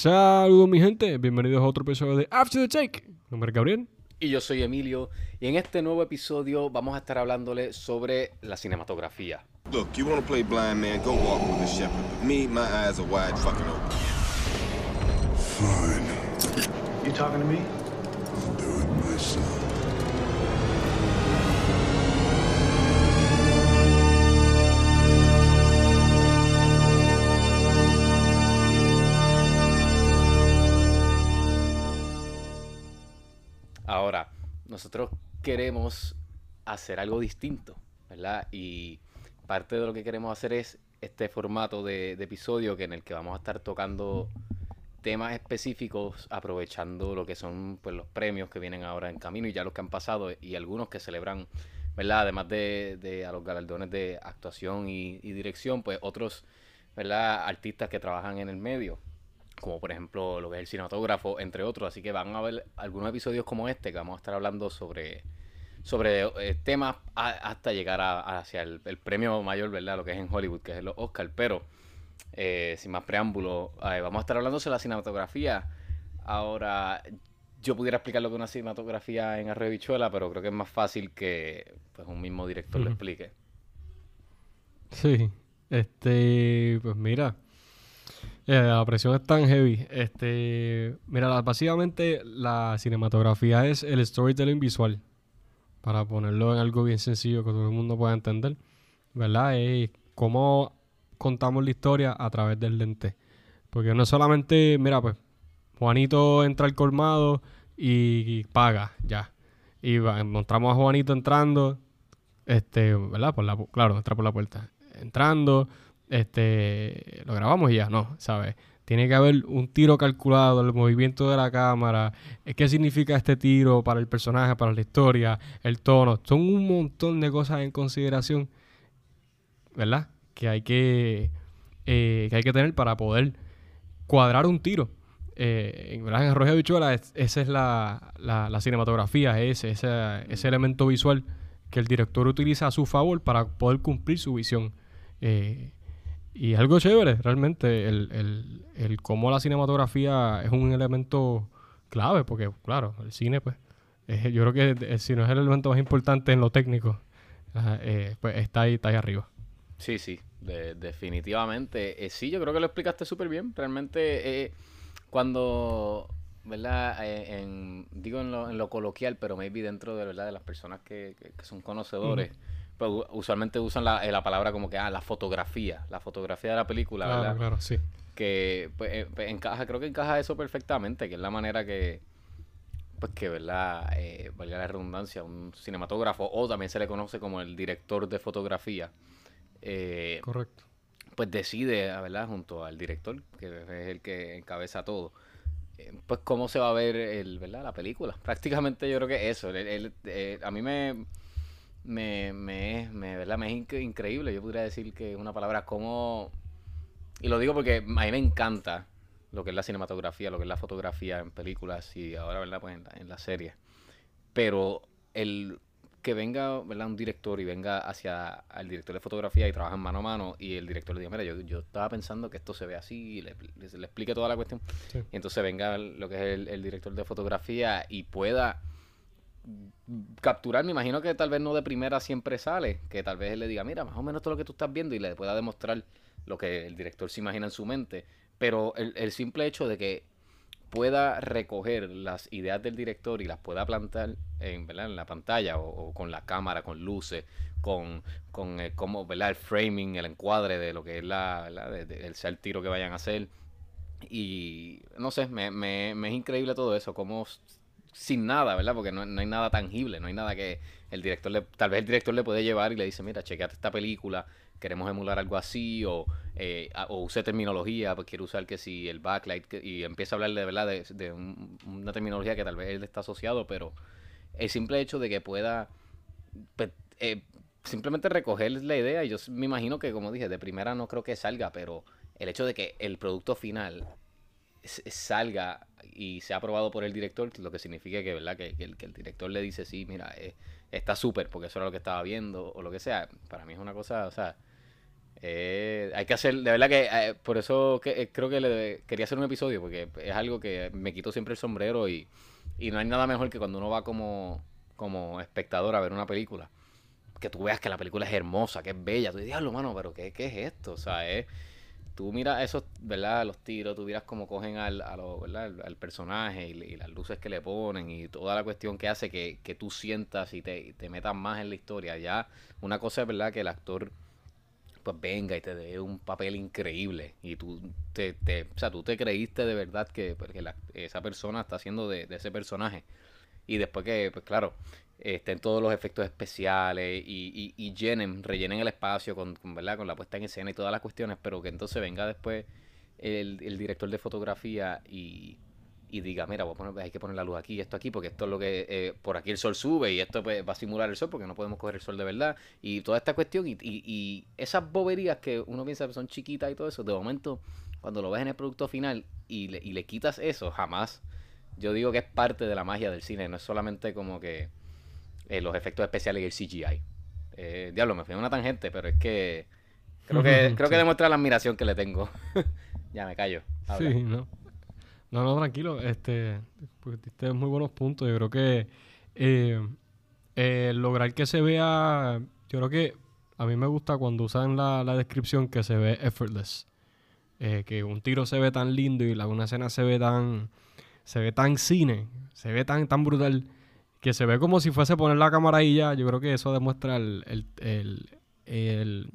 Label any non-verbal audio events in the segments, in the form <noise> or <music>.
Saludos mi gente, bienvenidos a otro episodio de After the Take. Mi nombre es Gabriel. Y yo soy Emilio. Y en este nuevo episodio vamos a estar hablándole sobre la cinematografía. Look, you wanna play blind man, go walk with the shepherd. But me, my eyes are wide fucking open. Fine. You talking to me? I'll do it myself. Nosotros queremos hacer algo distinto, ¿verdad? Y parte de lo que queremos hacer es este formato de, episodio que en el que vamos a estar tocando temas específicos, aprovechando lo que son pues, los premios que vienen ahora en camino y ya los que han pasado y algunos que celebran, ¿verdad? Además de, a los galardones de actuación y dirección, pues otros, ¿verdad? Artistas que trabajan en el medio como por ejemplo lo que es el cinematógrafo, entre otros. Así que van a ver algunos episodios como este que vamos a estar hablando sobre, sobre eh, temas a- hasta llegar a- hacia el, el premio mayor, ¿verdad? Lo que es en Hollywood, que es los Oscar. Pero, eh, sin más preámbulo, eh, vamos a estar hablando sobre la cinematografía. Ahora, yo pudiera explicar lo que es una cinematografía en Arroyo Bichuela, pero creo que es más fácil que pues, un mismo director lo Ujú. explique. Sí, este, pues mira, eh, la presión es tan heavy. Este, mira, básicamente la cinematografía es el storytelling visual, para ponerlo en algo bien sencillo que todo el mundo pueda entender, ¿verdad? Es cómo contamos la historia a través del lente. Porque no es solamente, mira, pues, Juanito entra al colmado y paga, ya. Y va- mostramos a Juanito entrando, este, ¿verdad? Por la, claro, entra por la puerta. Entrando, este, lo grabamos ya, no, ¿sabes? Tiene que haber un tiro calculado, el movimiento de la cámara, eh, qué significa este tiro para el personaje, para la historia, el tono. Son un montón de cosas en consideración, ¿verdad? Que hay que, eh, que hay que tener para poder cuadrar un tiro. Eh, en, Arroyo Bichuela, es- esa es la, la- la cinematografía, ese, ese, ese elemento visual que el director utiliza a su favor para poder cumplir su visión. Eh, y es algo chévere, realmente, el, el, el cómo la cinematografía es un elemento clave, porque, claro, el cine, pues, es- yo creo que si no es el elemento más importante en lo técnico, eh, pues está ahí, está ahí arriba. Sí, sí, de- definitivamente. Eh, sí, yo creo que lo explicaste súper bien. Realmente, eh, cuando, ¿verdad? En, digo en lo, en lo coloquial, pero maybe dentro de, ¿verdad? de las personas que, que- que son conocedores, u- usualmente usan la, eh, la palabra como que, ah, la fotografía, la fotografía de la película, Claro, ¿verdad? claro, sí. que pues, eh, pues, encaja, creo que encaja eso perfectamente, que es la manera que, pues que, ¿verdad? Eh, valga la redundancia, un cinematógrafo, o también se le conoce como el director de fotografía, eh, Correcto. pues decide, ¿verdad? Junto al director, que es el que encabeza todo, pues cómo se va a ver el, ¿verdad? la película. Prácticamente yo creo que eso, el- el- a mí me, me, me, me, ¿verdad? me es inc- increíble, yo podría decir que es una palabra como, y lo digo porque a mí me encanta lo que es la cinematografía, lo que es la fotografía en películas y ahora, ¿verdad? Pues en la, en la serie. Pero el que venga, ¿verdad? Un director y venga hacia al director de fotografía y trabajan mano a mano y el director le diga, mira, yo, yo estaba pensando que esto se ve así y le, le- le explique toda la cuestión. Sí. Y entonces venga lo que es el, el director de fotografía y pueda capturar, me imagino que tal vez no de primera siempre sale, que tal vez él le diga, mira, más o menos todo lo que tú estás viendo y le pueda demostrar lo que el director se imagina en su mente. Pero el, el simple hecho de que pueda recoger las ideas del director y las pueda plantar en, la pantalla o, con la cámara, con luces, con, con eh, cómo, ¿verdad? el framing, el encuadre de lo que es la, el, el tiro que vayan a hacer. Y no sé, me, me, me es increíble todo eso, como s- sin nada, ¿verdad? Porque no, no hay nada tangible, no hay nada que el director le, tal vez el director le puede llevar y le dice, mira, chequeate esta película, queremos emular algo así, o, eh, o use terminología, pues quiero usar que si el backlight, que- y empieza a hablar de verdad de, de un- una terminología que tal vez él está asociado, pero el simple hecho de que pueda pues, eh, simplemente recoger la idea, y yo me imagino que, como dije, de primera no creo que salga, pero el hecho de que el producto final salga y sea aprobado por el director, lo que significa que, ¿verdad? Que, que el, director le dice, sí, mira, eh, está súper, porque eso era lo que estaba viendo, o lo que sea, para mí es una cosa, o sea, Eh, hay que hacer, de verdad que eh, por eso que, eh, creo que le quería hacer un episodio, porque es algo que me quito siempre el sombrero y, y no hay nada mejor que cuando uno va como, como espectador a ver una película, que tú veas que la película es hermosa, que es bella, tú dices, diablo, mano, pero ¿qué, qué es esto? O sea, es, tú miras esos, ¿verdad? Los tiros, tú miras cómo cogen al, a ¿verdad? al, personaje y, las luces que le ponen y toda la cuestión que hace que, que tú sientas y te, te metas más en la historia. Ya, una cosa es verdad que el actor pues venga y te dé un papel increíble y tú te, te- o sea, tú te creíste de verdad que, pues, esa persona está haciendo de, de ese personaje y después que, pues claro, estén todos los efectos especiales y, y, y llenen, rellenen el espacio con, con, ¿verdad? con la puesta en escena y todas las cuestiones, pero que entonces venga después el, el director de fotografía y, y diga, mira, voy hay que poner la luz aquí y esto aquí, porque esto es lo que, eh, por aquí el sol sube y esto pues, va a simular el sol porque no podemos coger el sol de verdad. Y toda esta cuestión y, y, y esas boberías que uno piensa que son chiquitas y todo eso, de momento, cuando lo ves en el producto final y le, y le quitas eso, jamás. Yo digo que es parte de la magia del cine, no es solamente como que eh, los efectos especiales y el CGI. Eh, diablo, me fui a una tangente, pero es que creo que, <laughs> creo que demuestra la admiración que le tengo. <laughs> ya me callo. habla. Sí, no. No, no, tranquilo. Este, pues diste muy buenos puntos. Yo creo que eh, eh, lograr que se vea, yo creo que a mí me gusta cuando usan la, la descripción que se ve effortless. Eh, que un tiro se ve tan lindo y la, una escena se ve tan, se ve tan cine, se ve tan, tan brutal, que se ve como si fuese poner la cámara ahí ya. Yo creo que eso demuestra el, el, el, el-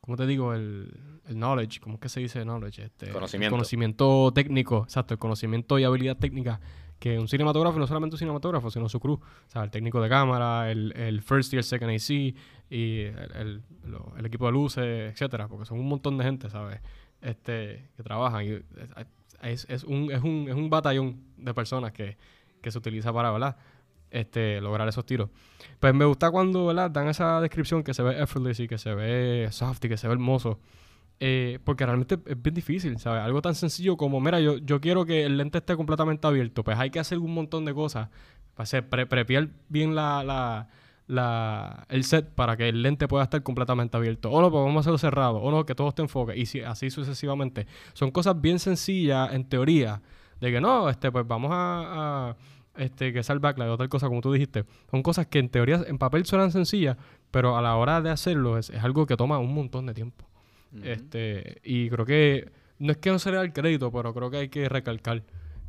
¿cómo te digo? El, el knowledge, ¿cómo es que se dice knowledge? Este, el Conocimiento. conocimiento técnico, exacto, el conocimiento y habilidad técnica que un cinematógrafo, no solamente un cinematógrafo, sino su crew, o sea, el técnico de cámara, el, el first y el second AC, y el, el- lo- el equipo de luces, etcétera, porque son un montón de gente, ¿sabes? Este, que trabajan y es, es un, es, un, es un batallón de personas que, que se utiliza para, ¿verdad? Este, lograr esos tiros. Pues me gusta cuando, ¿verdad? Dan esa descripción que se ve effortless y que se ve soft y que se ve hermoso. Eh, porque realmente es bien difícil, ¿sabes? Algo tan sencillo como, mira, yo, yo quiero que el lente esté completamente abierto. Pues hay que hacer un montón de cosas. Para hacer, pre prepiar bien la, la, el set para que el lente pueda estar completamente abierto. O no, pues vamos a hacerlo cerrado. O no, que todo esté en enfoque. Y si, así sucesivamente. Son cosas bien sencillas en teoría. De que no, este, pues vamos a, este, que sea el backlight o tal cosa, como tú dijiste. Son cosas que en teoría, en papel suenan sencillas, pero a la hora de hacerlo es, es algo que toma un montón de tiempo. Este, y creo que no es que no se le da el crédito, pero creo que hay que recalcar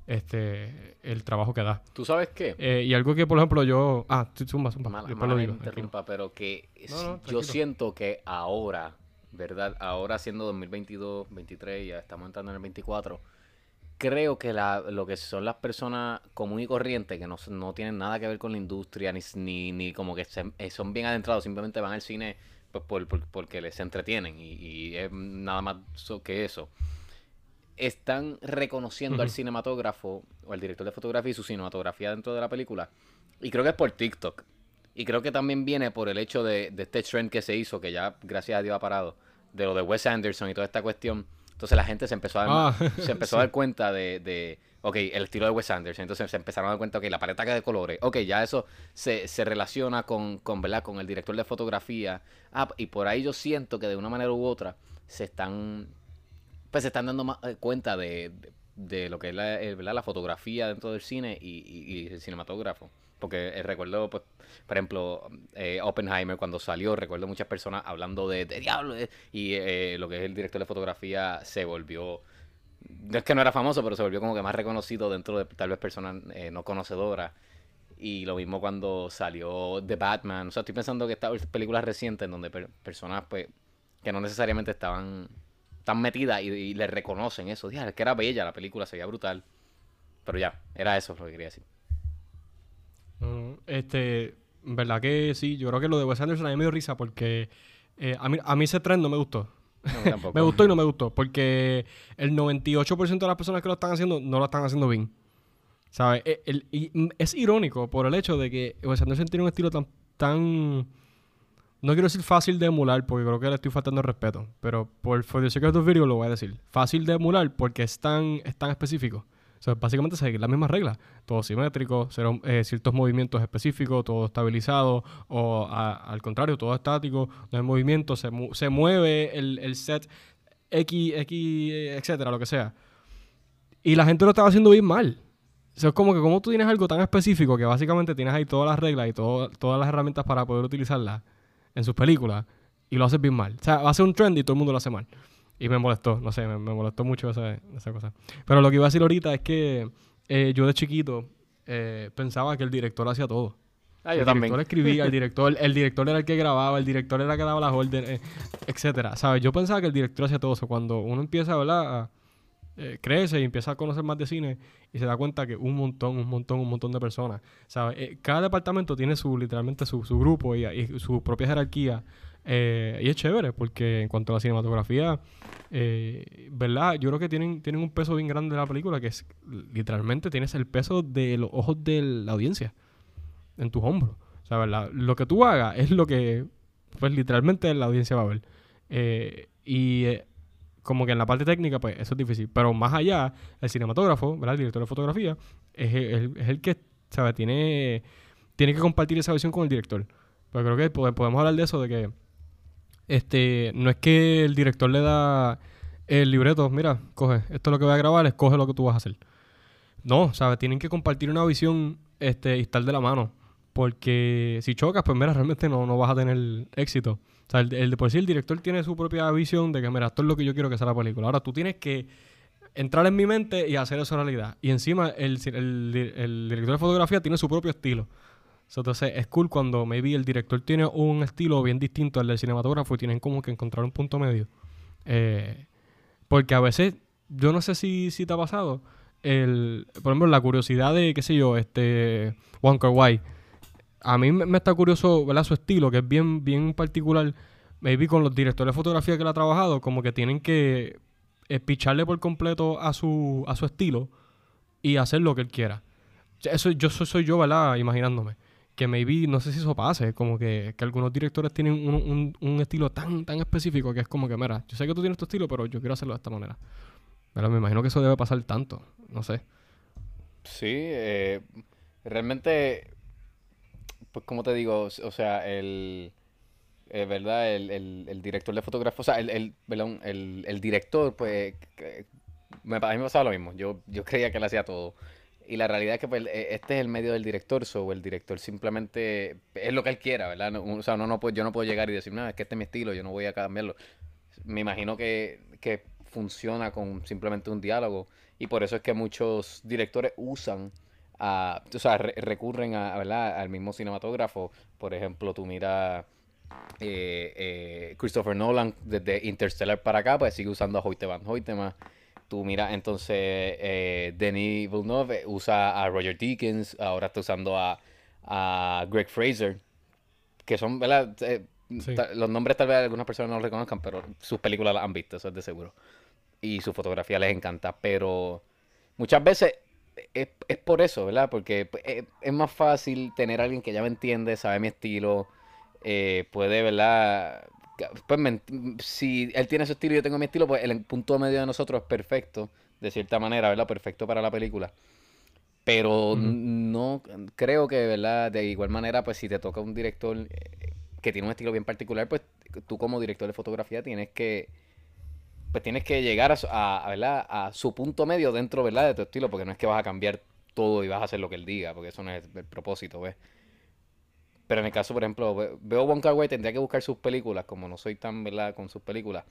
este el trabajo que da. ¿Tú sabes qué? Eh, y algo que, por ejemplo, yo. Ah, zumba, zumba. Después mala lo digo. interrumpa, pero que No, si- no, yo siento que ahora, ¿verdad? Ahora siendo 2022, 23, ya estamos entrando en el 24, creo que la, lo que son las personas común y corrientes, que no, no tienen nada que ver con la industria, ni, ni, ni como que se- eh, son bien adentrados, simplemente van al cine pues, por, por- porque les entretienen y, y es nada más que eso. Están reconociendo al cinematógrafo o al director de fotografía y su cinematografía dentro de la película. Y creo que es por TikTok. Y creo que también viene por el hecho de, de este trend que se hizo, que ya gracias a Dios ha parado, de lo de Wes Anderson y toda esta cuestión. Entonces la gente se empezó a dar, Ah, <laughs> se empezó a dar cuenta de, de, ok, el estilo de Wes Anderson. Entonces se empezaron a dar cuenta, ok, la paleta de colores, ok, ya eso se, se relaciona con, con, ¿verdad? con el director de fotografía. Ah, y por ahí yo siento que de una manera u otra se están, pues se están dando más eh, cuenta de, de, de lo que es la, eh, ¿verdad? la fotografía dentro del cine y, y- y el cinematógrafo. Porque eh, recuerdo, pues, por ejemplo, eh, Oppenheimer cuando salió, recuerdo muchas personas hablando de, de diablo eh, y eh, lo que es el director de fotografía se volvió, no es que no era famoso, pero se volvió como que más reconocido dentro de tal vez personas eh, no conocedoras. Y lo mismo cuando salió The Batman. O sea, estoy pensando que estas películas recientes en donde per- personas, pues, que no necesariamente estaban tan metidas y, y le reconocen eso. Diablo, es que era bella la película, se veía brutal. Pero ya, era eso lo que quería decir. Este, en verdad que sí, yo creo que lo de Wes Anderson a mí me dio risa porque eh, a, mí, a mí ese tren no me gustó. No. <laughs> Me gustó y no me gustó porque el 98% de las personas que lo están haciendo no lo están haciendo bien. ¿Sabes? E- mm, es irónico por el hecho de que Wes Anderson tiene un estilo tan, tan... No quiero decir fácil de emular porque creo que le estoy faltando el respeto. Pero por for the sake of video lo voy a decir. Fácil de emular porque es tan, es tan específico. O sea, básicamente seguir las mismas reglas. Todo simétrico, cero, eh, ciertos movimientos específicos, todo estabilizado, o al contrario, todo estático, no hay movimiento, se, se mueve el, el set X, X, etcétera, lo que sea. Y la gente lo estaba haciendo bien mal. O sea, es como que como tú tienes algo tan específico que básicamente tienes ahí todas las reglas y todo- todas las herramientas para poder utilizarlas en sus películas y lo haces bien mal. O sea, va a ser un trend y todo el mundo lo hace mal. Y me molestó, no sé, me, me molestó mucho esa, esa cosa. Pero lo que iba a decir ahorita es que eh, yo de chiquito eh, pensaba que el director hacía todo. Ah, yo el también. director escribía, el <laughs> director, el director era el que grababa, el director era el que daba las órdenes, eh, etcétera. ¿Sabes? Yo pensaba que el director hacía todo eso. Cuando uno empieza, ¿verdad? A- eh, crece y empieza a conocer más de cine y se da cuenta que un montón, un montón, un montón de personas. ¿Sabes? Eh, cada departamento tiene su, literalmente su, su grupo y, y su propia jerarquía. Eh, y es chévere porque en cuanto a la cinematografía, eh, ¿verdad? Yo creo que tienen, tienen un peso bien grande de la película que es literalmente tienes el peso de los ojos de la audiencia en tus hombros. O sea, ¿verdad? Lo que tú hagas es lo que, pues literalmente la audiencia va a ver. Eh, y como que en la parte técnica, pues eso es difícil. Pero más allá, el cinematógrafo, ¿verdad? El director de fotografía, es el, es el que, ¿sabes? Tiene, tiene que compartir esa visión con el director. Pero creo que pode- podemos hablar de eso, de que este no es que el director le da el libreto, mira, coge, esto es lo que voy a grabar, escoge lo que tú vas a hacer. No, ¿sabes? Tienen que compartir una visión este, y estar de la mano. Porque si chocas, pues mira, realmente no, no vas a tener éxito. O sea, el, el de por sí el director tiene su propia visión de que, mira, esto es lo que yo quiero que sea la película. Ahora tú tienes que entrar en mi mente y hacer eso realidad. Y encima el, el- el director de fotografía tiene su propio estilo. Entonces es cool cuando maybe el director tiene un estilo bien distinto al del cinematógrafo y tienen como que encontrar un punto medio. Eh, porque a veces, yo no sé si, si te ha pasado, el, por ejemplo, la curiosidad de, qué sé yo, este, Wong Wai. A mí me, está curioso, ¿verdad? Su estilo, que es bien, bien particular. Maybe con los directores de fotografía que él ha trabajado, como que tienen que eh, picharle por completo a su, a su estilo y hacer lo que él quiera. Eso yo soy, soy yo, ¿verdad? Imaginándome. Que maybe, no sé si eso pase, como que, que algunos directores tienen un, un- un estilo tan, tan específico que es como que, mira, yo sé que tú tienes tu estilo, pero yo quiero hacerlo de esta manera. Pero me imagino que eso debe pasar tanto, no sé. Sí, eh, realmente, pues como te digo, o sea, el, eh, ¿verdad? El, el- director de fotografía, o sea, el, el, el, director, pues, me, a mí me pasaba lo mismo, yo, yo creía que él hacía todo. Y la realidad es que pues, eh, este es el medio del director, so el director simplemente es lo que él quiera, ¿verdad? No- o sea, no puede, yo no puedo llegar y decir, no, es que este es mi estilo, yo no voy a cambiarlo. Me imagino que, que funciona con simplemente un diálogo. Y por eso es que muchos directores usan, a, o sea, re- recurren a, ¿verdad? al mismo cinematógrafo. Por ejemplo, tú miras eh, eh, Christopher Nolan desde Interstellar para acá, pues sigue usando a Hoyte Van. Tú miras entonces eh, Denis Villeneuve usa a Roger Deakins, ahora está usando a, a Greg Fraser, que son, ¿verdad? Eh, Sí. los nombres tal vez algunas personas no los reconozcan, pero sus películas las han visto, eso es de seguro. Y su fotografía les encanta, pero muchas veces es, es por eso, ¿verdad? Porque es, es más fácil tener a alguien que ya me entiende, sabe mi estilo, eh, puede, ¿verdad? Pues me si él tiene su estilo y yo tengo mi estilo, pues el punto medio de nosotros es perfecto, de cierta manera, ¿verdad? Perfecto para la película. Pero no creo que, ¿verdad? De igual manera, pues si te toca un director eh, que tiene un estilo bien particular, pues tú como director de fotografía tienes que, pues tienes que llegar a, su- a- a, ¿verdad? a su punto medio dentro, ¿verdad? De tu estilo, porque no es que vas a cambiar todo y vas a hacer lo que él diga, porque eso no es el propósito, ¿ves? Pero en el caso, por ejemplo, ve- veo Wong Kar Wai, tendría que buscar sus películas, como no soy tan, ¿verdad? Con sus películas,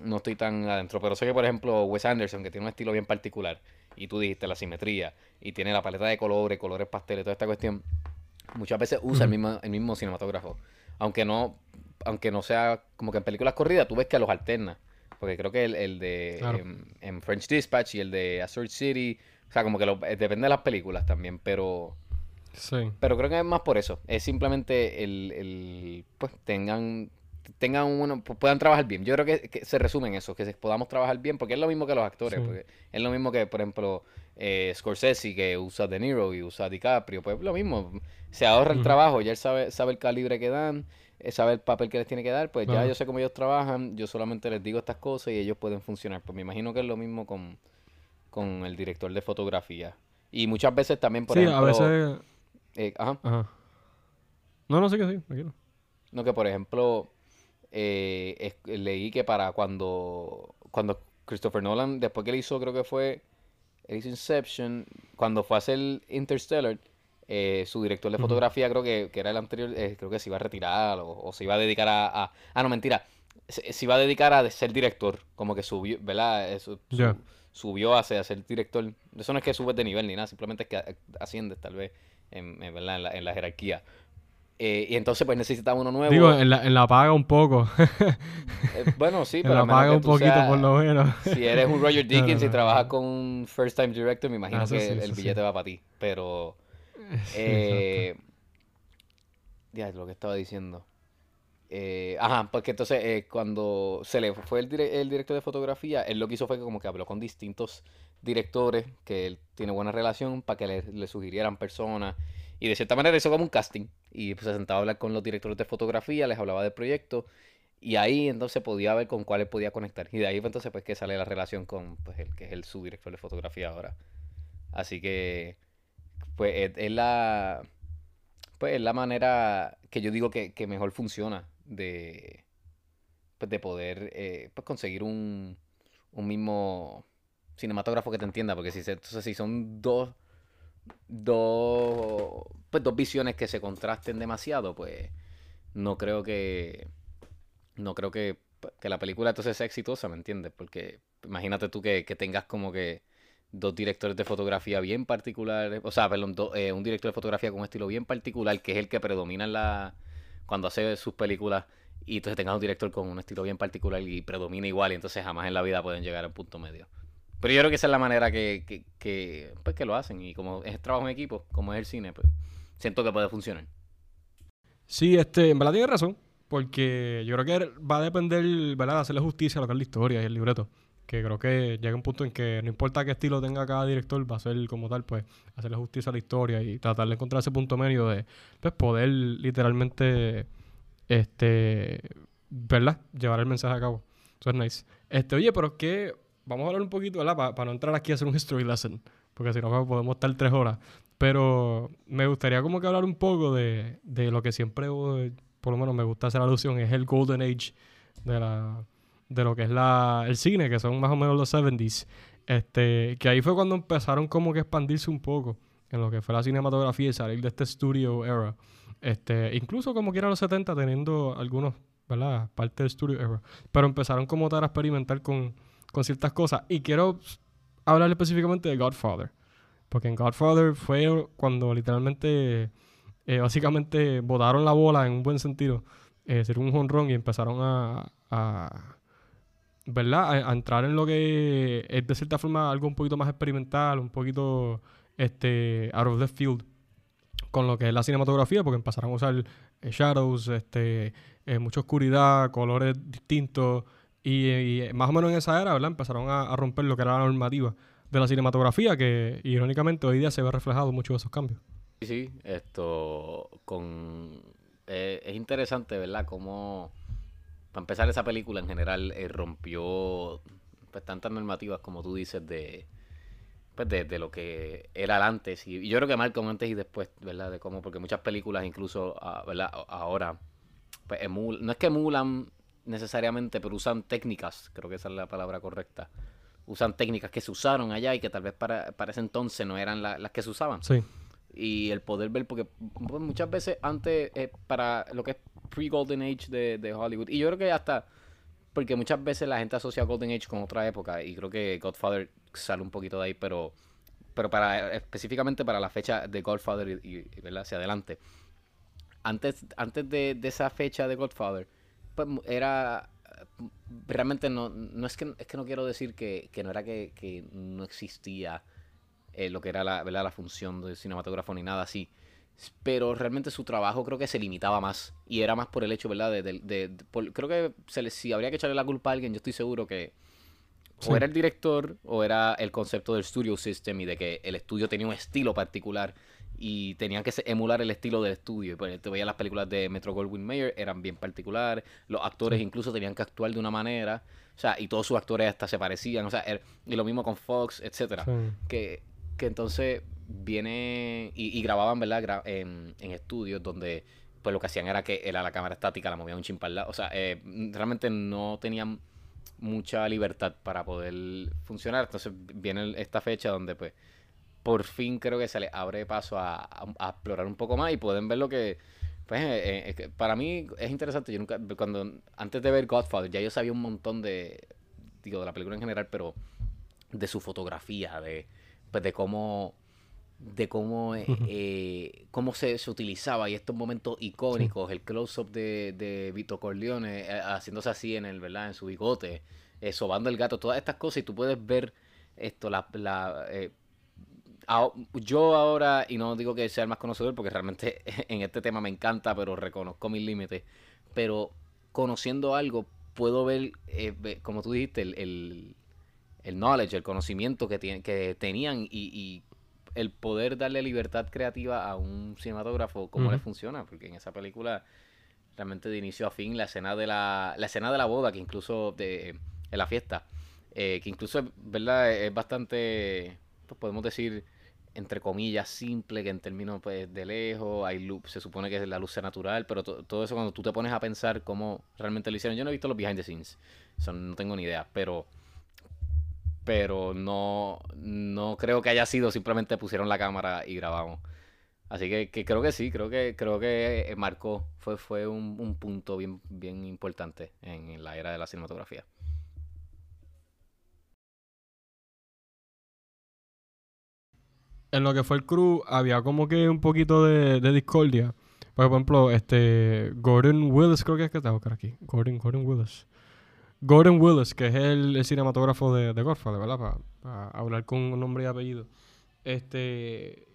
no estoy tan adentro. Pero sé que, por ejemplo, Wes Anderson, que tiene un estilo bien particular, y tú dijiste la simetría, y tiene la paleta de colores, colores pasteles, toda esta cuestión, muchas veces usa el mismo, el mismo cinematógrafo. Aunque no, aunque no sea como que en películas corridas, tú ves que los alterna. Porque creo que el, el de Claro. em, en French Dispatch y el de Azure City, o sea, como que lo- eh, depende de las películas también, pero Sí. pero creo que es más por eso. Es simplemente el, el pues tengan tengan uno, pu- puedan trabajar bien. Yo creo que, que se resume en eso, que podamos trabajar bien, porque es lo mismo que los actores, Sí. porque es lo mismo que, por ejemplo, eh, Scorsese, que usa De Niro y usa DiCaprio, pues lo mismo, se ahorra el trabajo, ya él sabe, sabe el calibre que dan, eh, sabe el papel que les tiene que dar, pues ya yo sé cómo ellos trabajan, yo solamente les digo estas cosas y ellos pueden funcionar. Pues me imagino que es lo mismo con, con el director de fotografía. Y muchas veces también, por sí, ejemplo... a veces... eh, ajá. Ajá. No, no, sí que sí, tranquilo. No, que por ejemplo, eh, es- leí que para cuando, cuando Christopher Nolan, después que él hizo, creo que fue, él hizo Inception, cuando fue a hacer Interstellar, eh, su director de fotografía, creo que, que era el anterior, eh, creo que se iba a retirar o, o se iba a dedicar a, a- Ah, no, mentira. Se, se iba a dedicar a ser director, como que subió, ¿verdad? Eso, su- Ya. subió a ser, a ser director. Eso no es que subes de nivel ni nada, simplemente es que a- asciendes tal vez en, en, la, en la jerarquía. Eh, y entonces pues necesitaba uno nuevo. Digo, en la, en la paga un poco. <laughs> Eh, bueno, sí, en pero la paga un poquito seas- por lo menos. <laughs> Si eres un Roger <laughs> No, no, Dickens y trabajas con un first time director, me imagino Ah, que sí, el, sí. billete va para ti. Pero. Sí, Eh, ya, lo que estaba diciendo. Eh, ajá, porque entonces eh, cuando se le fue el, dire- el director de fotografía, él lo que hizo fue que como que habló con distintos directores que él tiene buena relación para que le, sugirieran personas. Y de cierta manera hizo como un casting. Y pues se sentaba a hablar con los directores de fotografía, les hablaba del proyecto. Y ahí entonces podía ver con cuáles podía conectar. Y de ahí pues, entonces pues que sale la relación con pues, el que es el su director de fotografía ahora. Así que pues es, es la pues es la manera que yo digo que, que mejor funciona de pues de poder eh, pues conseguir un, un mismo cinematógrafo que te entienda porque si se- entonces si son dos dos pues dos visiones que se contrasten demasiado pues no creo que no creo que, que la película entonces sea exitosa ¿me entiendes? porque imagínate tú que, que tengas como que dos directores de fotografía bien particulares, o sea, perdón, do- eh, un director de fotografía con un estilo bien particular, que es el que predomina en la cuando hace sus películas, y entonces tengas un director con un estilo bien particular y predomina igual, y entonces jamás en la vida pueden llegar a un punto medio. Pero yo creo que esa es la manera que, que, que, pues, que lo hacen, y como es trabajo en equipo, como es el cine, pues siento que puede funcionar. Sí, este, en verdad tiene razón. Porque yo creo que va a depender, ¿verdad? De hacerle justicia a lo que es la historia y el libreto. Que creo que llega un punto en que no importa qué estilo tenga cada director, va a ser como tal, pues, hacerle justicia a la historia y tratar de encontrar ese punto medio de, pues, poder literalmente, este, ¿verdad? Llevar el mensaje a cabo. Eso es nice. Este, oye, pero es que vamos a hablar un poquito, ¿verdad? Para no entrar aquí a hacer un history lesson. Porque si no, pues, podemos estar tres horas. Pero me gustaría como que hablar un poco de, de lo que siempre, por lo menos me gusta hacer alusión, es el Golden Age de la de lo que es la, el cine, que son más o menos los 70s. Este, que ahí fue cuando empezaron como que expandirse un poco en lo que fue la cinematografía y salir de este studio era. Este, incluso como que era los 70 teniendo algunos, ¿verdad? Parte del studio era. Pero empezaron como tal a experimentar con, con ciertas cosas. Y quiero hablar específicamente de Godfather. Porque en Godfather fue cuando literalmente, eh, básicamente, botaron la bola en un buen sentido. Ser un jonrón y empezaron a ¿verdad? A, entrar en lo que es de cierta forma algo un poquito más experimental, un poquito este, out of the field con lo que es la cinematografía, porque empezaron a usar eh, shadows, este, eh, mucha oscuridad, colores distintos, y, y más o menos en esa era, ¿verdad? Empezaron a, romper lo que era la normativa de la cinematografía, que irónicamente hoy día se ve reflejado mucho de esos cambios. Sí, sí, esto con eh, es interesante, ¿verdad? Como para empezar esa película en general eh, rompió pues tantas normativas como tú dices de pues de, de lo que era el antes y, yo creo que marca un antes y después, ¿verdad? De cómo porque muchas películas incluso ah, ¿verdad? Ahora pues emul- no es que emulan necesariamente, pero usan técnicas, creo que esa es la palabra correcta. Usan técnicas que se usaron allá y que tal vez para, para ese entonces no eran la- las que se usaban Sí, y el poder ver, porque muchas veces antes, eh, para lo que es pre-Golden Age de, de Hollywood, y yo creo que hasta, porque muchas veces la gente asocia Golden Age con otra época, y creo que Godfather sale un poquito de ahí, pero, pero para específicamente para la fecha de Godfather y, y, ¿verdad? hacia adelante. Antes, antes de, de esa fecha de Godfather, pues era realmente no, no es que es que no quiero decir que, que no era que, que no existía eh, lo que era la, ¿verdad? la función de cinematógrafo ni nada así. Pero realmente su trabajo creo que se limitaba más. Y era más por el hecho, ¿verdad? De, de- de- de- por- creo que se le- si habría que echarle la culpa a alguien, yo estoy seguro que Sí. o era el director o era el concepto del studio system y de que el estudio tenía un estilo particular y tenían que emular el estilo del estudio. Pues te veías las películas de Metro Goldwyn Mayer, eran bien particulares, los actores Sí. incluso tenían que actuar de una manera, o sea, y todos sus actores hasta se parecían, o sea, er- y lo mismo con Fox, etcétera Sí. que, que entonces viene y, grababan, ¿verdad? En, en estudios donde pues lo que hacían era que era la cámara estática, la movían un lado. O sea, eh, realmente no tenían mucha libertad para poder funcionar. Entonces viene esta fecha donde pues por fin creo que se les abre paso a, a- explorar un poco más y pueden ver lo que... Pues eh, eh, para mí es interesante. Yo nunca, cuando antes de ver Godfather, ya yo sabía un montón de, digo, de la película en general, pero de su fotografía, de, pues de cómo de cómo eh, eh, cómo se, se utilizaba y estos momentos icónicos, el close-up de, de Vito Corleone eh, haciéndose así en el, ¿verdad? En su bigote, eh, sobando el gato, todas estas cosas y tú puedes ver esto, la, la eh, yo ahora, y no digo que sea el más conocedor porque realmente <laughs> en este tema me encanta, pero reconozco mis límites, pero conociendo algo puedo ver, eh, ve- como tú dijiste, el, el, el knowledge, el conocimiento que, que tenían y, y el poder darle libertad creativa a un cinematógrafo, cómo le Ujú. funciona, porque en esa película realmente de inicio a fin la escena de la, la escena de la boda, que incluso de, en la fiesta, eh, que incluso es, ¿verdad? es bastante, pues podemos decir, entre comillas, simple, que en términos pues, de lejos, hay luz, se supone que la luz sea natural, pero to- todo eso cuando tú te pones a pensar cómo realmente lo hicieron, yo no he visto los behind the scenes, eso no tengo ni idea, pero pero no, no creo que haya sido simplemente pusieron la cámara y grabamos. Así que, que creo que sí, creo que creo que eh, marcó, fue, fue un, un punto bien, bien importante en la era de la cinematografía. en lo que fue el crew había como que un poquito de, discordia. Por ejemplo, este Gordon Willis, creo que es que está buscar aquí. Gordon, Gordon Willis. Gordon Willis, que es el, el cinematógrafo de, de Godfather, ¿verdad? Para hablar con un nombre y apellido. Este,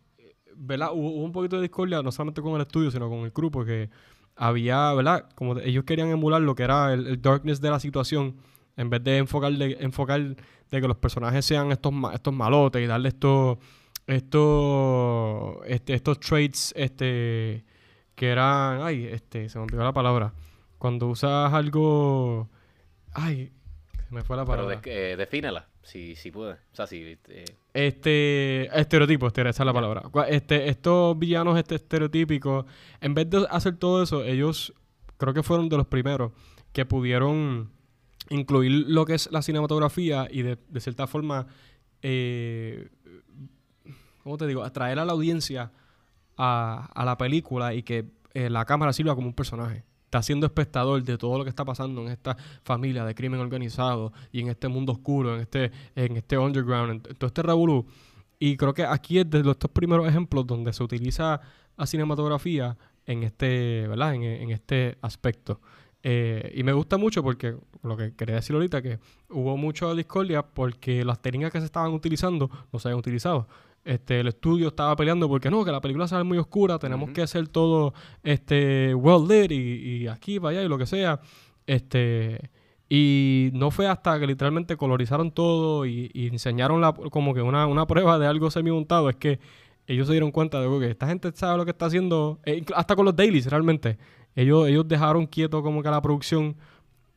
¿verdad? Hubo, un poquito de discordia, no solamente con el estudio, sino con el crew, porque había, ¿verdad? Como ellos querían emular lo que era el, darkness de la situación, en vez de enfocar de, enfocar de que los personajes sean estos, estos malotes y darle estos, estos, este, estos traits, este, que eran, ay, este, se me olvidó la palabra. Cuando usas algo, ay, me fue la Pero palabra. de, eh, defínela, si, si puede. O sea, si... eh, Este, estereotipo, este, esa es la palabra. Este, estos villanos este, estereotípicos, en vez de hacer todo eso, ellos creo que fueron de los primeros que pudieron incluir lo que es la cinematografía y de, de cierta forma, eh, ¿cómo te digo? Atraer a la audiencia a, a la película y que eh, la cámara sirva como un personaje. Está siendo espectador de todo lo que está pasando en esta familia de crimen organizado y en este mundo oscuro, en este, en este underground, en, todo este revolú. Y creo que aquí es de estos primeros ejemplos donde se utiliza la cinematografía en este, ¿verdad? En, en este aspecto. Eh, y me gusta mucho porque, lo que quería decir ahorita, que hubo mucha discordia porque las técnicas que se estaban utilizando no se habían utilizado. Este, el estudio estaba peleando porque no, que la película sale muy oscura, tenemos que hacer todo este, well lit y, y aquí, para allá y lo que sea. Este, y no fue hasta que literalmente colorizaron todo y, y enseñaron la, como que una, una prueba de algo semi-montado, es que ellos se dieron cuenta de que esta gente sabe lo que está haciendo, eh, hasta con los dailies realmente. Ellos, ellos dejaron quieto como que la producción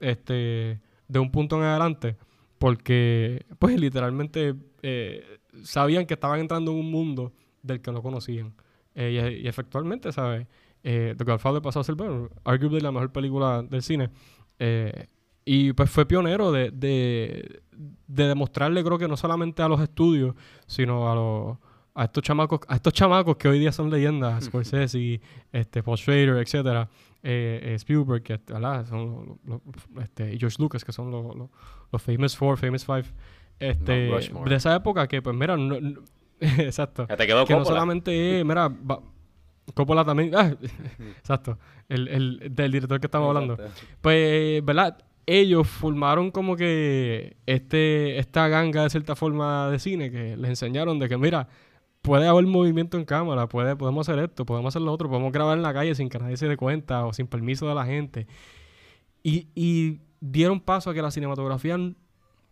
este, de un punto en adelante, porque pues literalmente eh, sabían que estaban entrando en un mundo del que no conocían. Eh, y, y efectivamente, ¿sabes? Eh, The Godfather pasó a ser, bueno, arguably la mejor película del cine. Eh, y pues fue pionero de, de, de demostrarle, creo que no solamente a los estudios, sino a los a estos chamacos, a estos chamacos que hoy día son leyendas, <laughs> Scorsese, este, Paul Schrader, etcétera, eh, eh, Spielberg, que, ¿verdad? Son los- los- este, y George Lucas, que son los, los, los Famous Four, Famous Five, este, de esa época que, pues mira, no- no- <laughs> exacto, Ya te quedó que no solamente es, mira, va- Coppola también, ah, <laughs> exacto, el, el, del director que estamos hablando. Exacto. Pues, ¿verdad? Ellos formaron como que este, esta ganga de cierta forma de cine que les enseñaron de que, mira, puede haber movimiento en cámara, puede, podemos hacer esto, podemos hacer lo otro, podemos grabar en la calle sin que nadie se dé cuenta o sin permiso de la gente. Y, y dieron paso a que la cinematografía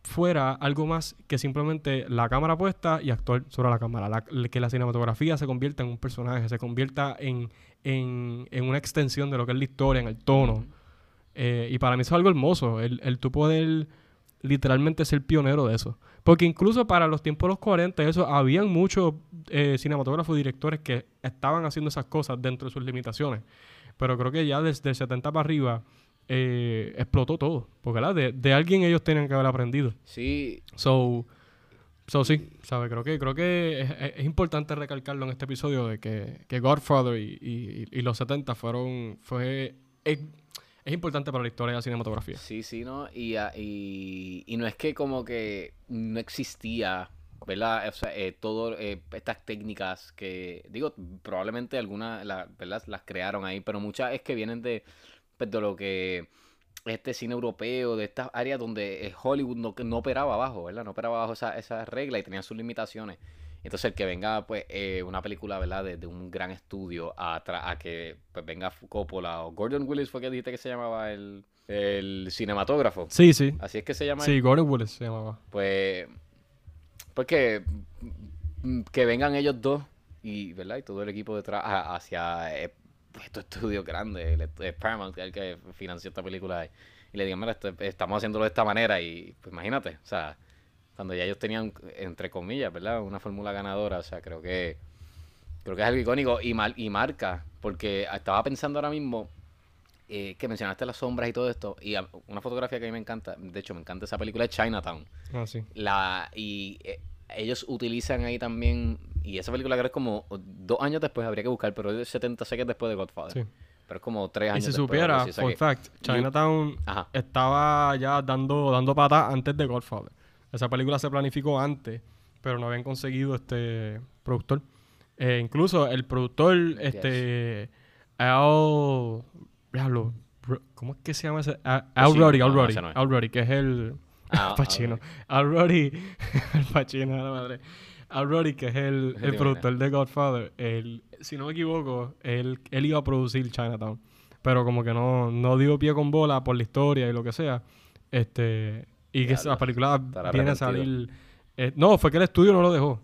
fuera algo más que simplemente la cámara puesta y actuar sobre la cámara. La- que la cinematografía se convierta en un personaje, se convierta en, en, en una extensión de lo que es la historia, en el tono. Eh, y para mí eso es algo hermoso, el, el tú poder literalmente ser pionero de eso. Porque incluso para los tiempos de los 40, eso, habían muchos eh, cinematógrafos y directores que estaban haciendo esas cosas dentro de sus limitaciones. Pero creo que ya desde el 70 para arriba eh, explotó todo. Porque ¿verdad? De, de alguien ellos tenían que haber aprendido. Sí, So, so sí, ¿sabes? Creo que, creo que es, es- es importante recalcarlo en este episodio de que, que Godfather y, y- y los 70 fueron, fue, es, es importante para la historia de la cinematografía. Sí, sí, ¿no? Y, ah, y, y no es que como que no existía, ¿verdad? O sea, eh, todo, eh, estas técnicas que, digo, probablemente algunas, la- ¿verdad? Las crearon ahí, pero muchas es que vienen de, pues, de lo que este cine europeo, de estas áreas donde eh, Hollywood no, no operaba abajo, ¿verdad? No operaba bajo esa- esas reglas y tenía sus limitaciones. Entonces el que venga, pues, eh, una película, ¿verdad? De, de un gran estudio a, que pues, venga Coppola o Gordon Willis fue que dijiste que se llamaba el, el cinematógrafo. Sí, sí. Así es que se llama. Sí, Gordon Willis se llamaba. Pues, pues que, que vengan ellos dos y, ¿verdad? Y todo el equipo detrás hacia eh, estos estudios grandes, eh, Paramount, que es el que financió esta película, y, y le digan, mira, esto- estamos haciéndolo de esta manera y, pues imagínate, o sea, cuando ya ellos tenían, entre comillas, ¿verdad? Una fórmula ganadora, o sea, creo que creo que es algo icónico y, mar- y marca, porque estaba pensando ahora mismo eh, que mencionaste las sombras y todo esto, y a- una fotografía que a mí me encanta, de hecho me encanta esa película, es Chinatown. Ah, sí. La, y eh, ellos utilizan ahí también, y esa película creo que es como dos años después, habría que buscar, pero es de 70 sé que es después de Godfather. Sí. Pero es como tres Y años si después. supiera, for que- fact, Chinatown Ajá. estaba ya dando, dando patas antes de Godfather. Esa película se planificó antes, pero no habían conseguido este productor. Eh, incluso el productor, este, Al, diablo, Ro- ¿cómo es que se llama ese? Al Roddy, Al Roddy. Al Roddy, que es el Ah, Al Pacino. Al Roddy, Al Pacino, a la madre. Al Roddy, que es el, el productor de Godfather, él, si no me equivoco, él, él iba a producir Chinatown. Pero como que no, no dio pie con bola por la historia y lo que sea. Este, y que la película viene a salir. eh, no, fue que el estudio no lo dejó.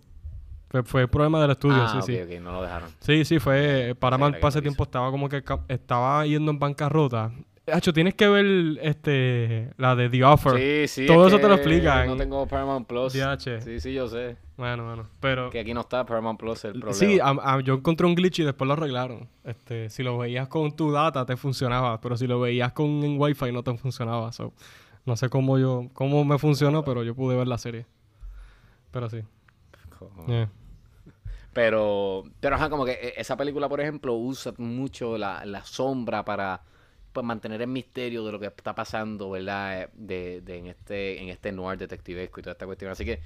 Fue, fue el problema del estudio, Ah, sí, sí. ok, no lo dejaron. Sí, sí, fue. Paramount para ese no tiempo estaba como que estaba yendo en bancarrota. Hacho, tienes que ver este la de The Offer. Sí, sí. Todo es eso te lo que explican. No tengo Paramount Plus. DH. Sí, sí, yo sé. Bueno, bueno. Pero. Que aquí no está Paramount Plus el problema. Sí, a- a- yo encontré un glitch y después lo arreglaron. Este, si lo veías con tu data te funcionaba, pero si lo veías con en Wi-Fi no te funcionaba. So, no sé cómo yo, cómo me funcionó, pero yo pude ver la serie. Pero sí. Yeah. Pero, pero ajá, como que eh, esa película, por ejemplo, usa mucho la, la sombra para pues, mantener el misterio de lo que está pasando, ¿verdad? Eh, De, de en este en este noir detectivesco y toda esta cuestión. Así que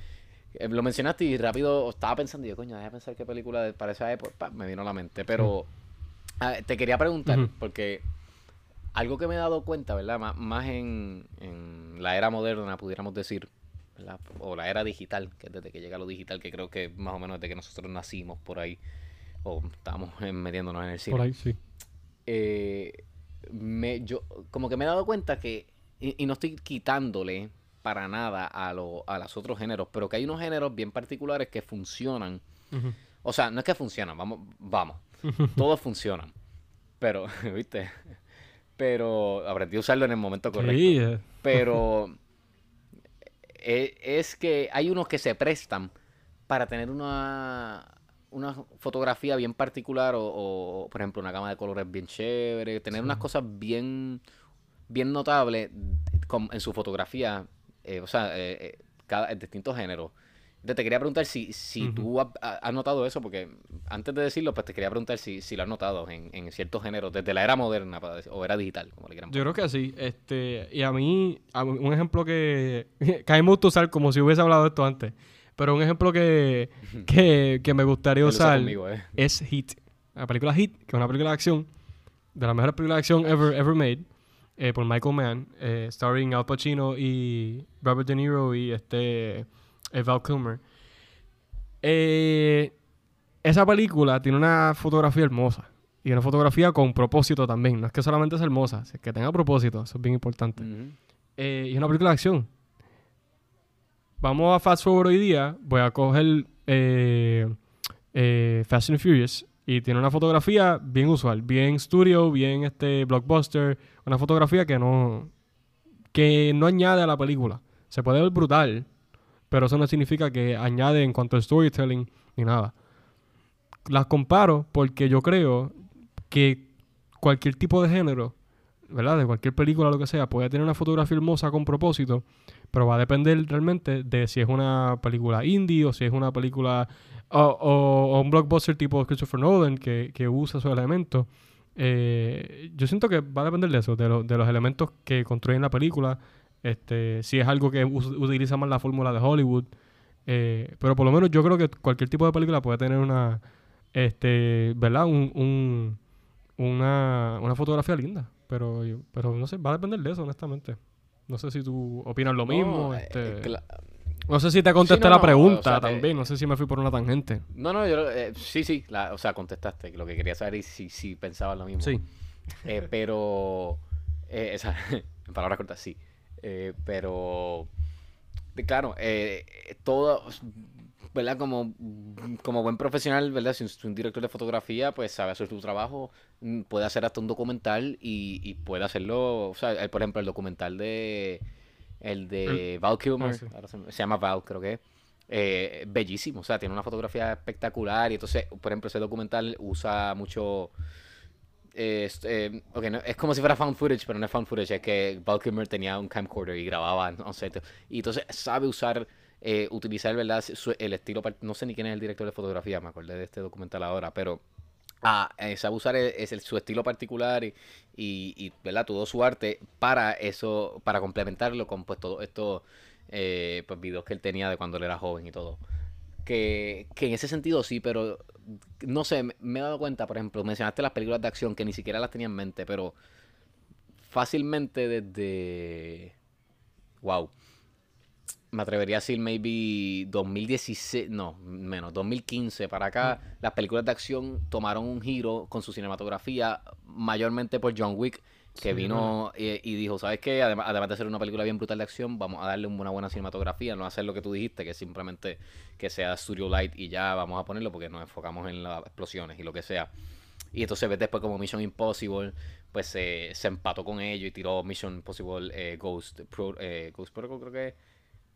eh, lo mencionaste y rápido estaba pensando, y yo, coño, déjame pensar qué película de, para esa época pa, me vino a la mente. Pero ah, te quería preguntar, porque algo que me he dado cuenta, ¿verdad? Má- Más en, en la era moderna, pudiéramos decir, ¿verdad? O la era digital, que es desde que llega lo digital, que creo que más o menos desde que nosotros nacimos por ahí, o estábamos eh, metiéndonos en el cine. Por ahí, sí. Eh, me, yo como que me he dado cuenta que, y, y no estoy quitándole para nada a, lo, a los otros géneros, pero que hay unos géneros bien particulares que funcionan. O sea, no es que funcionan, vamos, vamos, <laughs> todos funcionan. Pero, <laughs> ¿viste? Pero aprendí a usarlo en el momento correcto. Sí, eh, Pero <laughs> eh, es que hay unos que se prestan para tener una, una fotografía bien particular o, o, por ejemplo, una gama de colores bien chévere, tener unas cosas bien, bien notables con- en su fotografía, eh, o sea, eh, eh, cada, en distintos géneros. Entonces, te quería preguntar si, si tú has, has notado eso, porque antes de decirlo, pues te quería preguntar si, si lo has notado en, en ciertos géneros, desde la era moderna para decir- o era digital, como le quieran Yo creo que sí. Este, y a mí, a mí- un ejemplo que, que a mí me gusta usar como si hubiese hablado de esto antes, pero un ejemplo que, <laughs> que, que me gustaría usar conmigo, eh. es Hit. La película Hit, que es una película de acción, de las mejores películas de acción ever, ever made, eh, por Michael Mann, eh, starring Al Pacino y Robert De Niro y este eh, Val Kilmer. Eh, esa película tiene una fotografía hermosa. Y una fotografía con propósito también. No es que solamente es hermosa, es que tenga propósito. Eso es bien importante. Eh, y es una película de acción. Vamos a fast forward hoy día, voy a coger eh, eh, Fast and Furious y tiene una fotografía bien usual, bien studio, bien este blockbuster, una fotografía que no que no añade a la película. Se puede ver brutal, pero eso no significa que añade en cuanto al storytelling ni nada. Las comparo porque yo creo que cualquier tipo de género, ¿verdad? De cualquier película, lo que sea, puede tener una fotografía hermosa con propósito, pero va a depender realmente de si es una película indie o si es una película o, un blockbuster tipo Christopher Nolan que, que usa esos elementos. Eh, yo siento que va a depender de eso, de, lo- de los elementos que construyen la película. Este, si es algo que utiliza más la fórmula de Hollywood. Eh, pero por lo menos yo creo que cualquier tipo de película puede tener una, este, ¿verdad? Un, un- una, una fotografía linda. Pero, pero no sé, va a depender de eso, honestamente. No sé si tú opinas lo mismo. No, eh, este, cla- no sé si te contesté no, la no, pregunta o sea, te- también. No sé si me fui por una tangente. No, no, yo eh, sí, sí, la- o sea, contestaste. Lo que quería saber es si, si pensabas lo mismo. Sí. Eh, pero, eh, esa- <laughs> en palabras cortas, sí. Eh, pero, claro, eh, eh, todo, ¿verdad? Como, como buen profesional, ¿verdad? Si un, si un director de fotografía, pues sabe hacer su trabajo, mm, puede hacer hasta un documental y, y puede hacerlo, o sea, el- por ejemplo, el documental de, el de Val Kilmer, ah, sí. ahora se, se llama Val, creo que eh, bellísimo, o sea, tiene una fotografía espectacular y entonces, por ejemplo, ese documental usa mucho eh, eh, ok, no, es como si fuera found footage, pero no es found footage, es que Val Kilmer tenía un camcorder y grababa on set. Y entonces sabe usar, eh, utilizar, ¿verdad? El estilo, no sé ni quién es el director de fotografía, me acordé de este documental ahora, pero ah, eh, sabe usar es su estilo particular y, y, y, ¿verdad? Todo su arte para eso, para complementarlo con pues todos estos eh, pues, videos que él tenía de cuando él era joven y todo. Que, que en ese sentido sí, pero no sé, me, me he dado cuenta, por ejemplo, mencionaste las películas de acción que ni siquiera las tenía en mente, pero fácilmente desde... Wow. Me atrevería a decir maybe 2016, no, menos, 2015 para acá, las películas de acción tomaron un giro con su cinematografía, mayormente por John Wick, que Sí, vino y, y dijo, ¿sabes qué? Además, además de ser una película bien brutal de acción, vamos a darle una buena cinematografía, no hacer lo que tú dijiste, que simplemente que sea Studio Light y ya vamos a ponerlo porque nos enfocamos en las explosiones y lo que sea. Y entonces ves después como Mission Impossible, pues se se empató con ello y tiró Mission Impossible eh, Ghost, Pro- eh, Ghost Protocol creo que es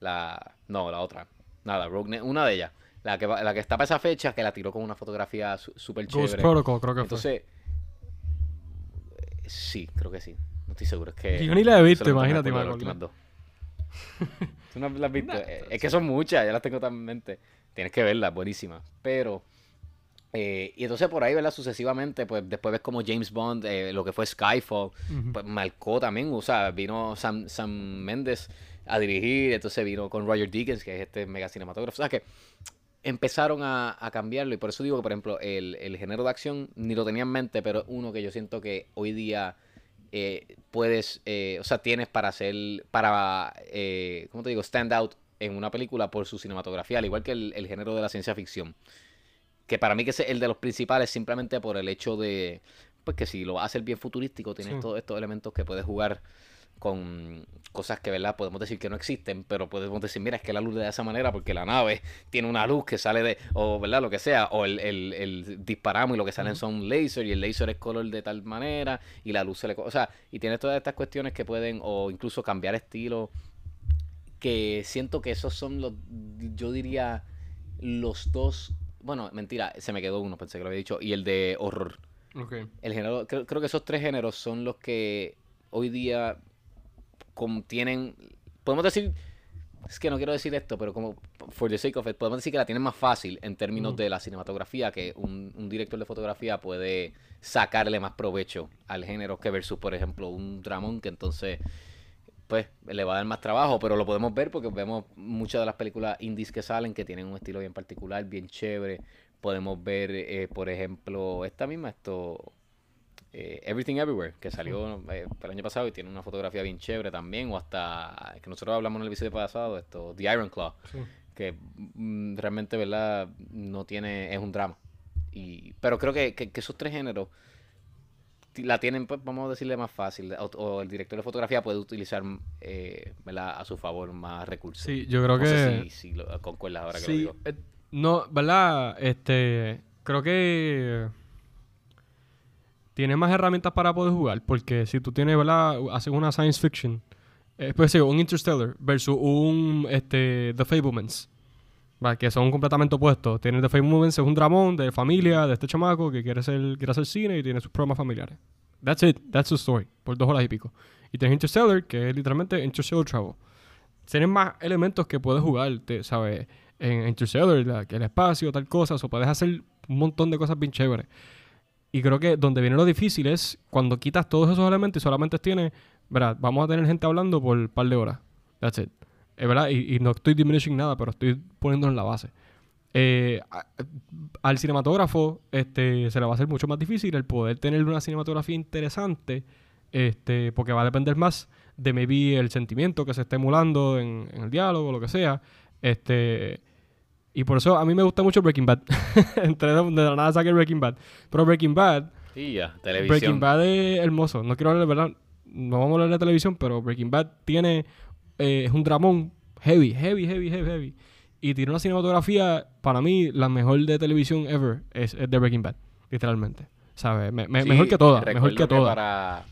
la... No, la otra. Nada, Rogue una de ellas. La que, la que está para esa fecha, que la tiró con una fotografía su- súper Ghost chévere. Protocol, creo que Entonces, eh, sí, creo que sí. No estoy seguro. Es que Yo ni la he visto, imagínate, dos. ¿Tú no las has visto? Eh, es que son muchas, ya las tengo tan en mente. Tienes que verlas, buenísimas. Pero, eh, y entonces por ahí, ¿verdad? Sucesivamente, pues después ves como James Bond, eh, lo que fue Skyfall, pues marcó también, o sea, vino Sam, Sam Mendes a dirigir, entonces vino con Roger Deakins, que es este mega cinematógrafo. O sea que empezaron a, a cambiarlo y por eso digo que, por ejemplo, el, el género de acción ni lo tenía en mente, pero es uno que yo siento que hoy día eh, puedes, eh, o sea, tienes para hacer, para, eh, ¿cómo te digo? Stand out en una película por su cinematografía, al igual que el, el género de la ciencia ficción. Que para mí que es el de los principales simplemente por el hecho de, pues que si lo vas a hacer bien futurístico, tienes Sí. todos estos elementos que puedes jugar con cosas que, ¿verdad? Podemos decir que no existen, pero podemos decir, mira, es que la luz de esa manera porque la nave tiene una luz que sale de, o, ¿verdad? Lo que sea, o el, el, el disparamos y lo que salen son láser y el láser es color de tal manera y la luz se le... O sea, y tienes todas estas cuestiones que pueden, o incluso cambiar estilo, que siento que esos son los, yo diría, los dos, bueno, mentira, se me quedó uno, pensé que lo había dicho, y el de horror. Ok. El género, creo, creo que esos tres géneros son los que hoy día contienen, podemos decir, es que no quiero decir esto, pero como for the sake of it, podemos decir que la tienen más fácil en términos Ujú. de la cinematografía, que un, un director de fotografía puede sacarle más provecho al género que versus, por ejemplo, un dramón que entonces pues le va a dar más trabajo, pero lo podemos ver porque vemos muchas de las películas indies que salen que tienen un estilo bien particular, bien chévere. Podemos ver, eh, por ejemplo, esta misma, esto, eh, Everything Everywhere, que salió eh, el año pasado y tiene una fotografía bien chévere también, o hasta, que nosotros hablamos en el episodio pasado, esto, The Iron Claw, Sí. que mm, realmente, ¿verdad? No tiene, es un drama. Y, pero creo que, que- que esos tres géneros la tienen, pues, vamos a decirle más fácil, o, o el director de fotografía puede utilizar eh, ¿verdad? a su favor más recursos. Sí, yo creo no que... sé si, si lo concuerdas ahora que lo Sí, digo. eh, no, ¿verdad? Este, creo que tiene más herramientas para poder jugar, porque si tú tienes, ¿verdad? Haces una science fiction, eh, pues un Interstellar versus un, este, The Fablemans, ¿va? que son completamente opuestos. Tienes The Fablemans, es un dramón de familia, de este chamaco que quiere, ser, quiere hacer cine y tiene sus problemas familiares. That's it, that's the story, por dos horas y pico. Y tienes Interstellar, que es literalmente Interstellar Travel tienes más elementos que puedes jugar, te- ¿sabes? En Interstellar, el espacio, tal cosa, o puedes hacer un montón de cosas bien chéveres. Y creo que donde viene lo difícil es cuando quitas todos esos elementos y solamente tienes, ¿verdad? Vamos a tener gente hablando por un par de horas. That's it. Es verdad, y, no estoy diminishing nada, pero estoy poniéndolo en la base. Eh, al cinematógrafo este, se le va a hacer mucho más difícil el poder tener una cinematografía interesante, este, porque va a depender más de maybe el sentimiento que se esté emulando en, en el diálogo, lo que sea. Este, y por eso a mí me gusta mucho Breaking Bad. <laughs> Entre de, la nada saqué Breaking Bad. Pero Breaking Bad, Y ya, televisión. Breaking Bad es hermoso. No quiero hablar, de verdad, no vamos a hablar de televisión, pero Breaking Bad tiene, eh, es un dramón heavy, heavy, heavy, heavy, heavy. Y tiene una cinematografía, para mí, la mejor de televisión ever es, es de Breaking Bad, literalmente. ¿Sabes? Me- me- Sí, mejor que toda, mejor que toda. para...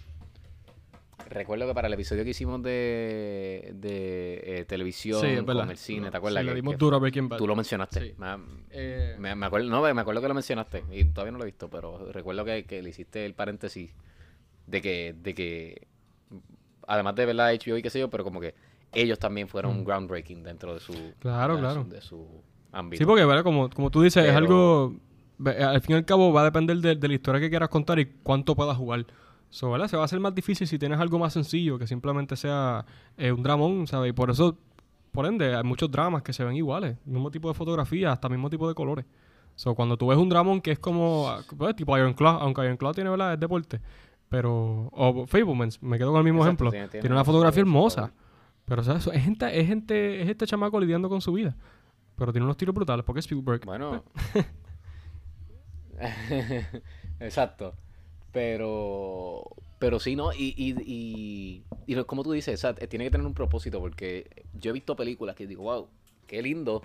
Recuerdo que para el episodio que hicimos de, de eh, televisión Sí, con el cine, ¿te acuerdas? Sí, le dimos que duro a Breaking Bad. Tú lo mencionaste. Sí. Me, Eh, me- me acuerdo, no, me acuerdo que lo mencionaste y todavía no lo he visto, pero recuerdo que, que le hiciste el paréntesis de que, de que además de verdad HBO y qué sé yo, pero como que ellos también fueron groundbreaking dentro de su, Mm. Claro, de claro. su, de su ámbito. Sí, porque, ¿verdad? Como, como tú dices, es algo... Al fin y al cabo va a depender de, de la historia que quieras contar y cuánto puedas jugar. So, ¿verdad? Se va a hacer más difícil si tienes algo más sencillo que simplemente sea eh, un dramón, ¿sabes? Y por eso, por ende, hay muchos dramas que se ven iguales. Mismo tipo de fotografía, hasta mismo tipo de colores. So, cuando tú ves un dramón que es como... pues, tipo Iron Claw, aunque Iron Claw tiene, ¿verdad? Es deporte. Pero... O Fablemans, me quedo con el mismo Exacto, ejemplo. tiene- Tiene, tiene una fotografía fotografía hermosa. Pero, ¿sabes? Es gente, es gente... Es este chamaco lidiando con su vida. Pero tiene unos tiros brutales porque es Spielberg. Bueno. <laughs> Exacto. Pero. Pero sí, ¿no? Y, y, y, y como tú dices, o eh, tiene que tener un propósito. Porque yo he visto películas que digo, wow, qué lindo.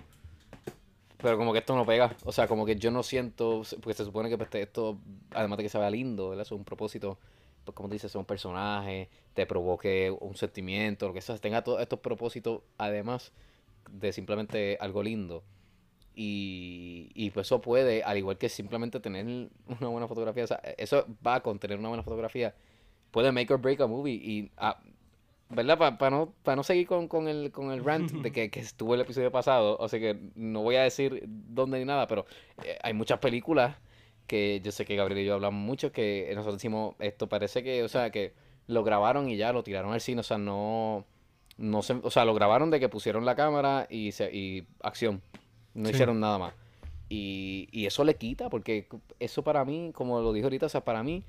Pero como que esto no pega. O sea, como que yo no siento. Porque se supone que pues, te- esto, además de que se vea lindo, es un propósito. Pues como tú dices, sea un personaje, te provoque un sentimiento, lo que sea. Tenga todos estos propósitos, además de simplemente algo lindo. Y, y pues eso puede, al igual que simplemente tener una buena fotografía, o sea, eso va con tener una buena fotografía, puede make or break a movie. Y, ah, ¿verdad? Para no, pa no seguir con, con, el, con el rant de que, que estuvo el episodio pasado, o sea que no voy a decir dónde ni nada, pero eh, hay muchas películas que yo sé que Gabriel y yo hablamos mucho, que nosotros decimos, esto parece que, o sea, que lo grabaron y ya lo tiraron al cine, o sea, no, no se, o sea, lo grabaron de que pusieron la cámara y, se, y acción, no Sí. hicieron nada más. Y, y eso le quita, porque eso para mí, como lo dijo ahorita, o sea, para mí,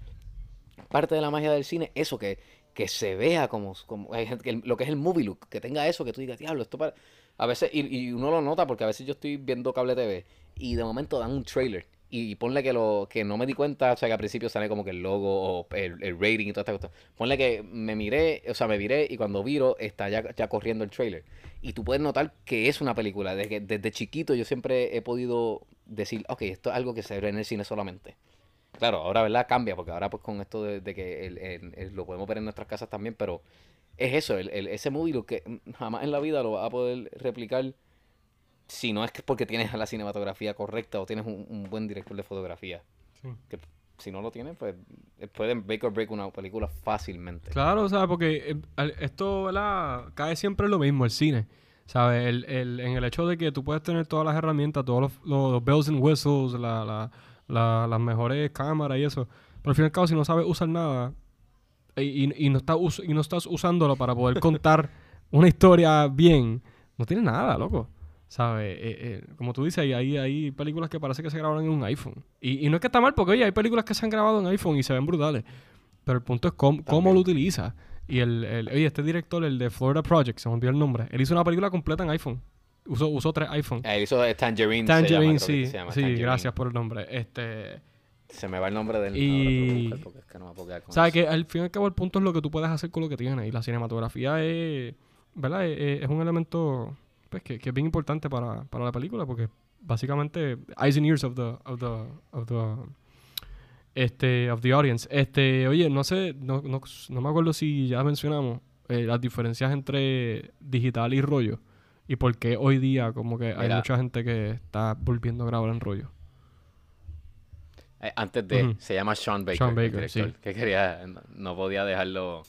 parte de la magia del cine, eso que, que se vea como, como que- lo que es el movie look, que tenga eso, que tú digas, diablo, esto para... A veces, y, y uno lo nota porque a veces yo estoy viendo cable TV y de momento dan un trailer y, ponle que lo que no me di cuenta, o sea, que al principio sale como que el logo o el, el rating y toda esta cosa. Ponle que me miré, o sea, me viré y cuando viro está ya, ya corriendo el trailer. Y tú puedes notar que es una película. Desde, desde chiquito yo siempre he podido decir, ok, esto es algo que se ve en el cine solamente. Claro, ahora, ¿verdad? Cambia, porque ahora pues con esto de, que el- el- lo podemos ver en nuestras casas también, pero es eso, ese movie lo que jamás en la vida lo vas a poder replicar si no es que porque tienes la cinematografía correcta o tienes un, un buen director de fotografía. Sí. Que si no lo tienes, pues eh, pueden make or break una película fácilmente. Claro, o sea, porque eh, esto, ¿verdad? Cae siempre en lo mismo, el cine. ¿Sabes? El, el- en el hecho de que tú puedes tener todas las herramientas, todos los, los- los bells and whistles, la, la- la- las mejores cámaras y eso. Pero al fin y al cabo, si no sabes usar nada y, y- y no, estás us- y no estás usándolo para poder contar <laughs> una historia bien, no tiene nada, loco. ¿Sabes? Eh, eh, como tú dices, hay, hay, hay películas que parece que se grabaron en un iPhone. Y, y no es que está mal, porque oye, hay películas que se han grabado en iPhone y se ven brutales. Pero el punto es cómo, cómo lo utiliza. Y el, el- oye, este director, el de Florida Project, se me olvidó el nombre. Él hizo una película completa en iPhone. Usó, usó tres iPhones. Eh, hizo Tangerine. se llama, Tangerine, que sí. se llama, sí, Tangerine. gracias por el nombre. Este, Se me va el nombre del. Y- porque es que no me con ¿Sabes eso. que al fin y al cabo el punto es lo que tú puedes hacer con lo que tienes? Y la cinematografía es, ¿verdad? Es- es un elemento pues, que, que es bien importante para, para la película porque básicamente eyes and ears of the, of the, of the, este, of the audience. Este, oye, no sé, no, no, no me acuerdo si ya mencionamos eh, las diferencias entre digital y rollo y por qué hoy día como que hay mucha gente que está volviendo a grabar en rollo. Eh, antes de. Se llama Sean Baker. Sean el Baker, director, sí. Que quería. No podía dejarlo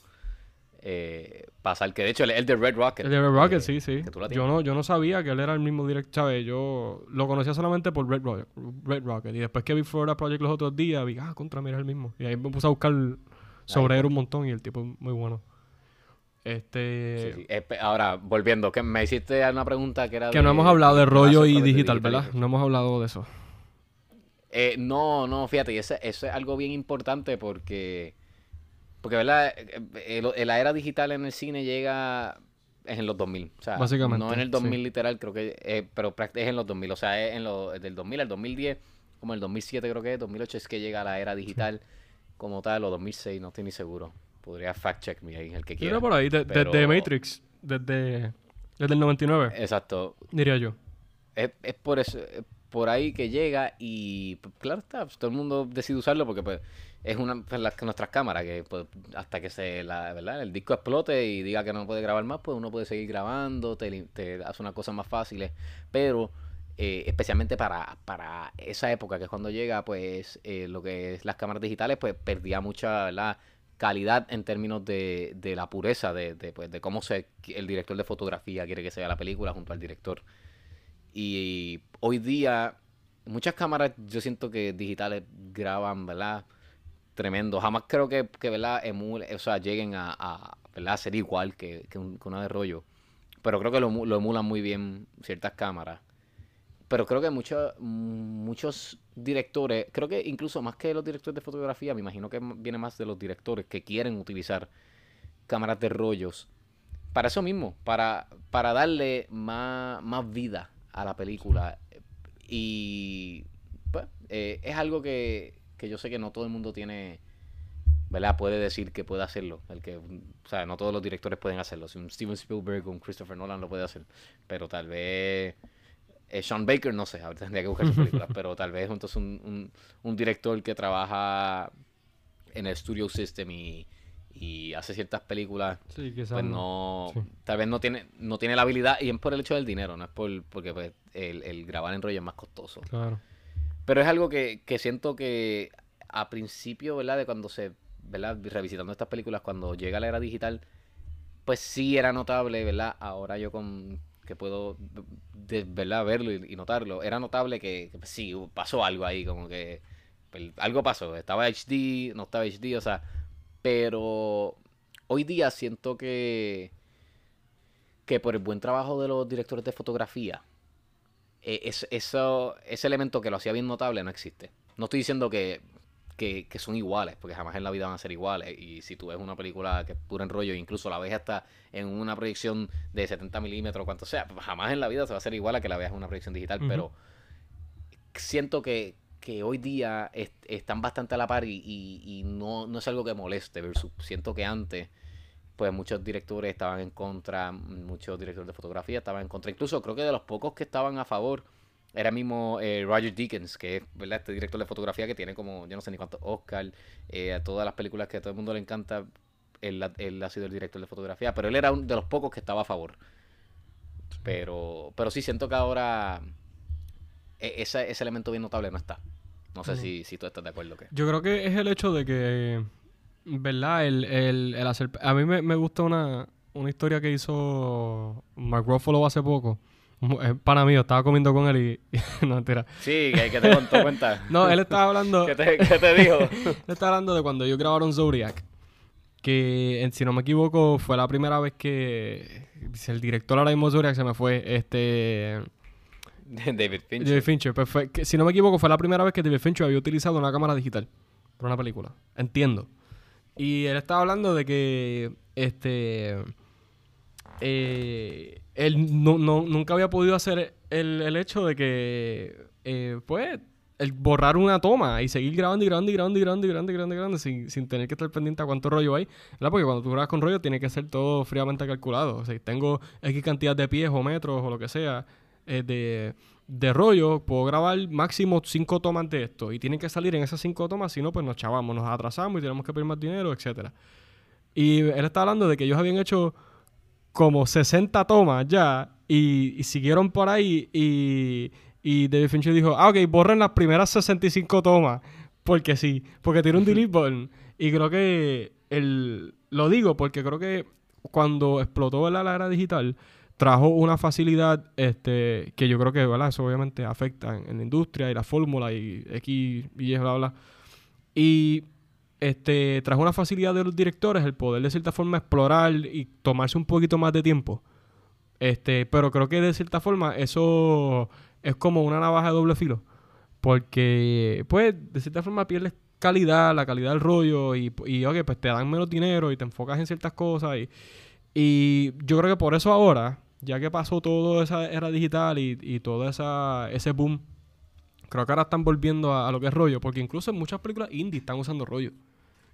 eh, pasar. Que de hecho, el, el de Red Rocket. El de Red Rocket, eh, sí, sí. Yo no, yo no sabía que él era el mismo director, ¿sabes? Yo lo conocía solamente por Red Rocket, Red Rocket. Y después que vi Florida Project los otros días, vi, ah, contra, mira, es el mismo. Y ahí me puse a buscar sobre él un montón y el tipo es muy bueno. Este... Sí, sí. Eh, ahora, volviendo, que me hiciste una pregunta que era Que de- no hemos hablado de rollo y digital, ¿verdad? No hemos hablado de eso. Eh, no, no, fíjate, y eso es algo bien importante porque, porque ¿verdad? Eh, eh, el- la era digital en el cine llega es en los 2000, o sea, Básicamente, no en el 2000 sí. literal, creo que, eh, pero es en los 2000, o sea, es en lo, del 2000 al 2010, como el 2007 creo que es, 2008 es que llega la era digital como tal, o 2006, no estoy ni seguro, podría fact check me ahí, el que Yo quiera. era por ahí, de- pero- desde Matrix, desde, desde el 99, Exacto, diría yo. es, es por eso, es por ahí que llega y pues, claro está, pues, todo el mundo decide usarlo porque pues es una pues, las- nuestras cámaras que pues, hasta que se la verdad el disco explote y diga que no puede grabar más, pues uno puede seguir grabando, te, te hace una cosa más fáciles, pero eh, especialmente para, para esa época que es cuando llega, pues eh, lo que es las cámaras digitales, pues perdía mucha ¿verdad? calidad en términos de, de la pureza de, de, pues, de cómo se, el director de fotografía quiere que sea la película junto al director. Y hoy día, muchas cámaras yo siento que digitales graban, ¿verdad? Tremendo. Jamás creo que, que ¿verdad? Emule, o sea, lleguen a, a, ¿verdad? ser igual que, que, un- una de rollo. Pero creo que lo, emu- lo emulan muy bien ciertas cámaras. Pero creo que muchos muchos directores, creo que incluso más que los directores de fotografía, me imagino que viene más de los directores que quieren utilizar cámaras de rollos para eso mismo, para, para darle más, más vida a la película. Y pues, eh, es algo que, que yo sé que no todo el mundo tiene, ¿verdad? Puede decir que puede hacerlo. El que, o sea, no todos los directores pueden hacerlo. Si un Steven Spielberg o un Christopher Nolan lo puede hacer. Pero tal vez eh, Sean Baker, no sé, ahora tendría que buscar sus películas. <laughs> pero tal vez entonces un, un, un director que trabaja en el Studio System y, y hace ciertas películas Sí, quizás pues no, Sí. tal vez no tiene, no tiene la habilidad y es por el hecho del dinero, no es por, porque pues, el, el grabar en rollo es más costoso. Claro. Pero es algo que, que siento que a principio, ¿verdad? De cuando se, ¿verdad? Revisitando estas películas, cuando llega la era digital, pues sí era notable, ¿verdad? Ahora yo con que puedo, ¿verdad? Verlo y, notarlo, era notable que, que, pues, sí, pasó algo ahí, como que pues, algo pasó, estaba HD, no estaba HD, o sea, pero hoy día siento que que por el buen trabajo de los directores de fotografía, eh, es- eso, ese elemento que lo hacía bien notable no existe. No estoy diciendo que, que, que son iguales, porque jamás en la vida van a ser iguales. Y si tú ves una película que es pura en rollo, incluso la ves hasta en una proyección de 70 milímetros, cuanto sea, jamás en la vida se va a hacer igual a que la veas en una proyección digital. Pero siento que, que hoy día est- están bastante a la par y, y- y no, no es algo que moleste. Versus, siento que antes pues muchos directores estaban en contra, muchos directores de fotografía estaban en contra. Incluso creo que de los pocos que estaban a favor era mismo eh, Roger Deakins, que es ¿verdad? este director de fotografía que tiene como, yo no sé ni cuántos Oscar, eh, a todas las películas que a todo el mundo le encanta, él, ha- él ha sido el director de fotografía, pero él era uno de los pocos que estaba a favor. Pero, pero sí siento que ahora e- ese, ese elemento bien notable no está. No sé si, si tú estás de acuerdo que. Yo creo que es el hecho de que, ¿verdad? El, el, el hacer... A mí me, me gusta una, una historia que hizo Mark Ruffalo hace poco. Es pana mío, estaba comiendo con él <laughs> y... no, mentira. Sí, que, que te contó <laughs> cuenta. No, él estaba hablando... ¿Qué te, qué te dijo? <laughs> Él estaba hablando de cuando ellos grabaron Zodiac. Que, si no me equivoco, fue la primera vez que... El director ahora mismo Zodiac se me fue. Este... David Fincher. David Fincher. Pues si no me equivoco, fue la primera vez que David Fincher había utilizado una cámara digital para una película. Entiendo. Y él estaba hablando de que este eh, él no, no- nunca había podido hacer el, el hecho de que eh, pues el borrar una toma y seguir grabando y grabando y grabando y grabando y grabando y grabando, y grabando sin, sin tener que estar pendiente a cuánto rollo hay. ¿verdad? Porque cuando tú grabas con rollo tiene que ser todo fríamente calculado. O sea, tengo X cantidad de pies o metros o lo que sea eh, de, de rollo, puedo grabar máximo cinco tomas de esto. Y tienen que salir en esas cinco tomas, si no, pues nos chavamos, nos atrasamos y tenemos que pedir más dinero, etcétera. Y él está hablando de que ellos habían hecho como 60 tomas ya y, y siguieron por ahí y, y David Fincher dijo, ah, ok, borren las primeras 65 tomas porque sí, porque tiene un <laughs> delete button. Y creo que el, lo digo porque creo que cuando explotó la era digital trajo una facilidad este, que yo creo que eso obviamente afecta en, la industria y la fórmula y X y Y, bla, bla. Y este, trajo una facilidad de los directores el poder de cierta forma explorar y tomarse un poquito más de tiempo. Este, pero creo que de cierta forma eso es como una navaja de doble filo. Porque, pues, de cierta forma pierdes calidad, la calidad del rollo y, y ok, pues te dan menos dinero y te enfocas en ciertas cosas. Y, y yo creo que por eso ahora, ya que pasó toda esa era digital y, y todo esa, ese boom, creo que ahora están volviendo a, lo que es rollo. Porque incluso en muchas películas indie están usando rollo.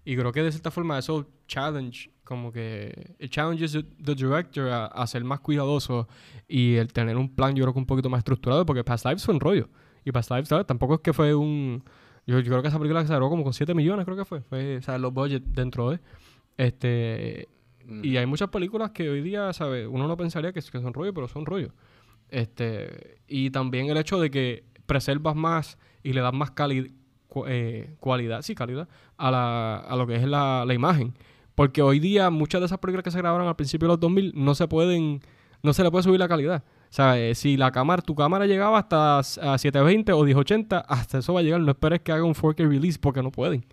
Y creo que de cierta forma eso challenge, como que el challenge the director a, a ser más cuidadoso y el tener un plan yo creo que un poquito más estructurado porque Past Lives fue un rollo. Y Past Lives ¿sabes? tampoco es que fue un... Yo, creo que esa película se grabó como con 7 millones, creo que fue. Fue, o sea, los budgets dentro de... Este... Y hay muchas películas que hoy día, ¿sabes? Uno no pensaría que, que son rollo, pero son rollo. Este... Y también el hecho de que preservas más y le das más calidad eh, cualidad, sí, calidad, a, la, a lo que es la, la, imagen. Porque hoy día muchas de esas películas que se grabaron al principio de los 2000 no se pueden, no se le puede subir la calidad. O sea, eh, si la cámara, tu cámara llegaba hasta a 720 o 1080, hasta eso va a llegar. No esperes que haga un 4K release porque no pueden.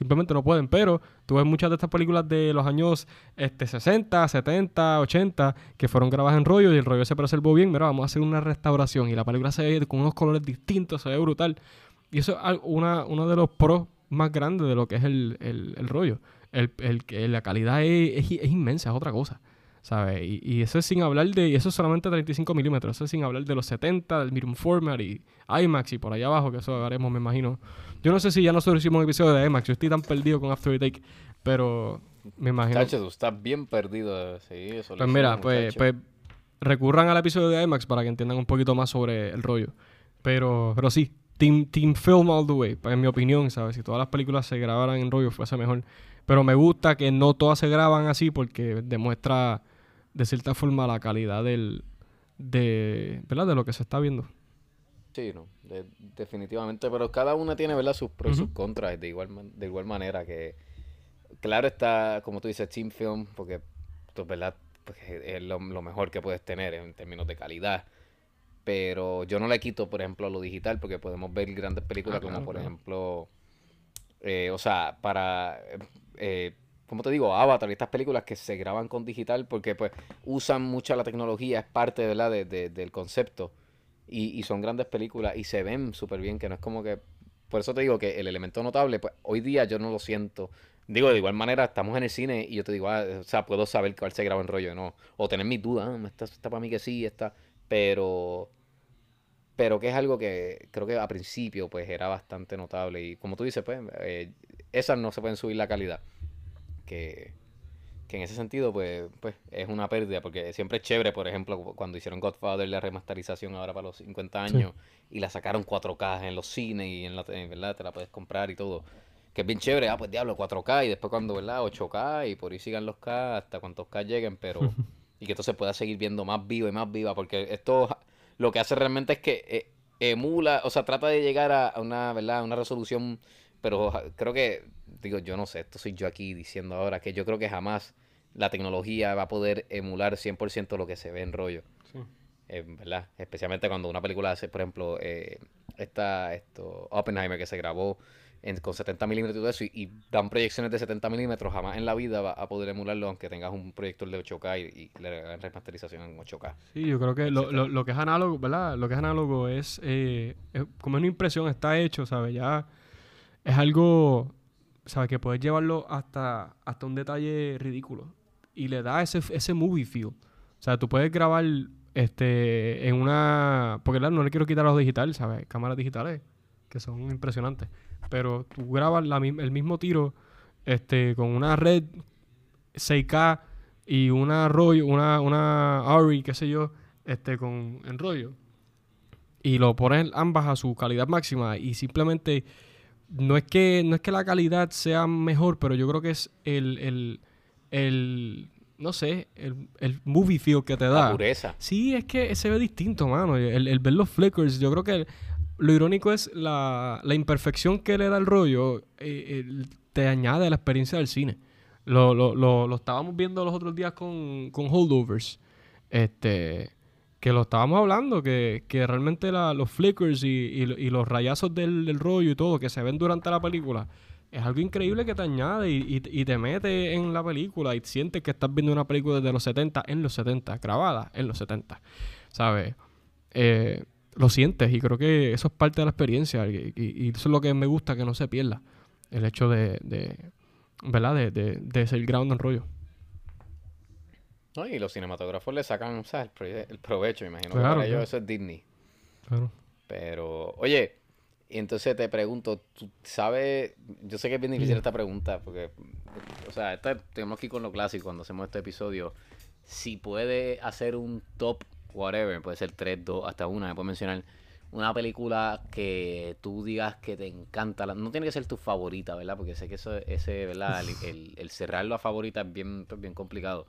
Simplemente no pueden. Pero tú ves muchas de estas películas de los años este, 60, 70, 80 que fueron grabadas en rollo y el rollo se preservó bien. Mira, vamos a hacer una restauración y la película se ve con unos colores distintos, se ve brutal. Y eso es una, uno de los pros más grandes de lo que es el, el, el rollo. El, la calidad es, es, es, inmensa, es otra cosa. ¿Sabes? Y, y, eso es sin hablar de. Y eso es solamente 35 milímetros. Eso es sin hablar de los 70, del Medium Format y IMAX y por allá abajo, que eso haremos, me imagino. Yo no sé si ya nosotros hicimos un episodio de IMAX. Yo estoy tan perdido con After Take, pero me imagino. Chacho, tú estás bien perdido. Sí, eso pues mira, pues, pues recurran al episodio de IMAX para que entiendan un poquito más sobre el rollo. Pero, pero sí, Team, team Film All the Way, en mi opinión, ¿sabes? Si todas las películas se grabaran en rollo fuese mejor. Pero me gusta que no todas se graban así porque demuestra de cierta forma la calidad del de, ¿verdad? de lo que se está viendo. Sí, no, de, definitivamente, pero cada una tiene ¿verdad? sus pros y sus contras de igual, de igual manera que claro está, como tú dices, Team Film, porque pues, ¿verdad? Porque es lo, lo mejor que puedes tener en términos de calidad pero yo no le quito, por ejemplo, a lo digital, porque podemos ver grandes películas ah, como, por claro. ejemplo, eh, o sea, para, eh, como te digo, Avatar y estas películas que se graban con digital, porque pues usan mucha la tecnología, es parte ¿verdad? De, de, del concepto, y, y, son grandes películas y se ven súper bien, que no es como que, por eso te digo que el elemento notable, pues hoy día yo no lo siento. Digo, de igual manera, estamos en el cine y yo te digo, ah, o sea, puedo saber cuál se graba en rollo, ¿no? O tener mis dudas, ah, esta está para mí que sí, esta pero pero que es algo que creo que a principio pues era bastante notable y como tú dices pues eh, esas no se pueden subir la calidad que, que en ese sentido pues, pues es una pérdida porque siempre es chévere por ejemplo cuando hicieron Godfather la remasterización ahora para los 50 años sí. y la sacaron 4K en los cines y en la en verdad te la puedes comprar y todo que es bien chévere, ah pues diablo 4K y después cuando verdad 8K y por ahí sigan los K hasta cuantos K lleguen pero <laughs> y que esto se pueda seguir viendo más vivo y más viva, porque esto lo que hace realmente es que eh, emula, o sea, trata de llegar a, una, ¿verdad? A una resolución, pero creo que, digo, yo no sé, esto soy yo aquí diciendo ahora, que yo creo que jamás la tecnología va a poder emular 100% lo que se ve en rollo. Sí. Eh, ¿Verdad? Especialmente cuando una película hace, por ejemplo, eh, esta, esto, Oppenheimer que se grabó en, con 70 milímetros y todo eso, y, y, dan proyecciones de 70 milímetros, jamás en la vida va a poder emularlo aunque tengas un proyector de 8K y, y le hagan remasterización en 8K. Sí, yo creo que lo, lo, lo, que es análogo, ¿verdad? Lo que es análogo es, eh, es, como es una impresión, está hecho, ¿sabes? Ya es algo, ¿sabes? Que puedes llevarlo hasta, hasta un detalle ridículo y le da ese, ese movie feel. O sea, tú puedes grabar este en una... Porque claro, no le quiero quitar los digitales, ¿sabes? Cámaras digitales que son impresionantes. Pero tú grabas la el mismo tiro este, con una red 6K y una rollo, una, una ARRI, qué sé yo, este, con en rollo. Y lo pones ambas a su calidad máxima y simplemente no es que no es que la calidad sea mejor, pero yo creo que es el, el, el no sé, el, el movie feel que te da. La pureza. Sí, es que se ve distinto, mano. El, el ver los flickers, yo creo que lo irónico es la, la imperfección que le da el rollo, eh, te añade a la experiencia del cine. Lo, lo, lo, lo estábamos viendo los otros días con, con Holdovers. Este, que lo estábamos hablando, que, que realmente los flickers y, y, los rayazos del, del rollo y todo que se ven durante la película es algo increíble que te añade y, y- te mete en la película y sientes que estás viendo una película desde los 70 en los 70, grabada en los 70, ¿sabes? Eh, lo sientes y creo que eso es parte de la experiencia y eso es lo que me gusta que no se pierda, el hecho de, de ¿verdad? De, de, de ser ground en rollo. ¿No? Y los cinematógrafos le sacan o sea, el, el provecho, me imagino. que Claro, para ellos eso es Disney. Claro. Pero, oye, y entonces te pregunto, ¿tú sabes? Yo sé que es bien difícil esta pregunta, porque, o sea, esta- tenemos ir con lo clásico cuando hacemos este episodio. Si puede hacer un top, whatever, puede ser 3, 2, hasta una, me puedes mencionar una película que tú digas que te encanta. no tiene que ser tu favorita, ¿verdad? Porque sé que eso, ese, ¿verdad? El, el, el cerrarlo a favorita es bien, pues, bien complicado.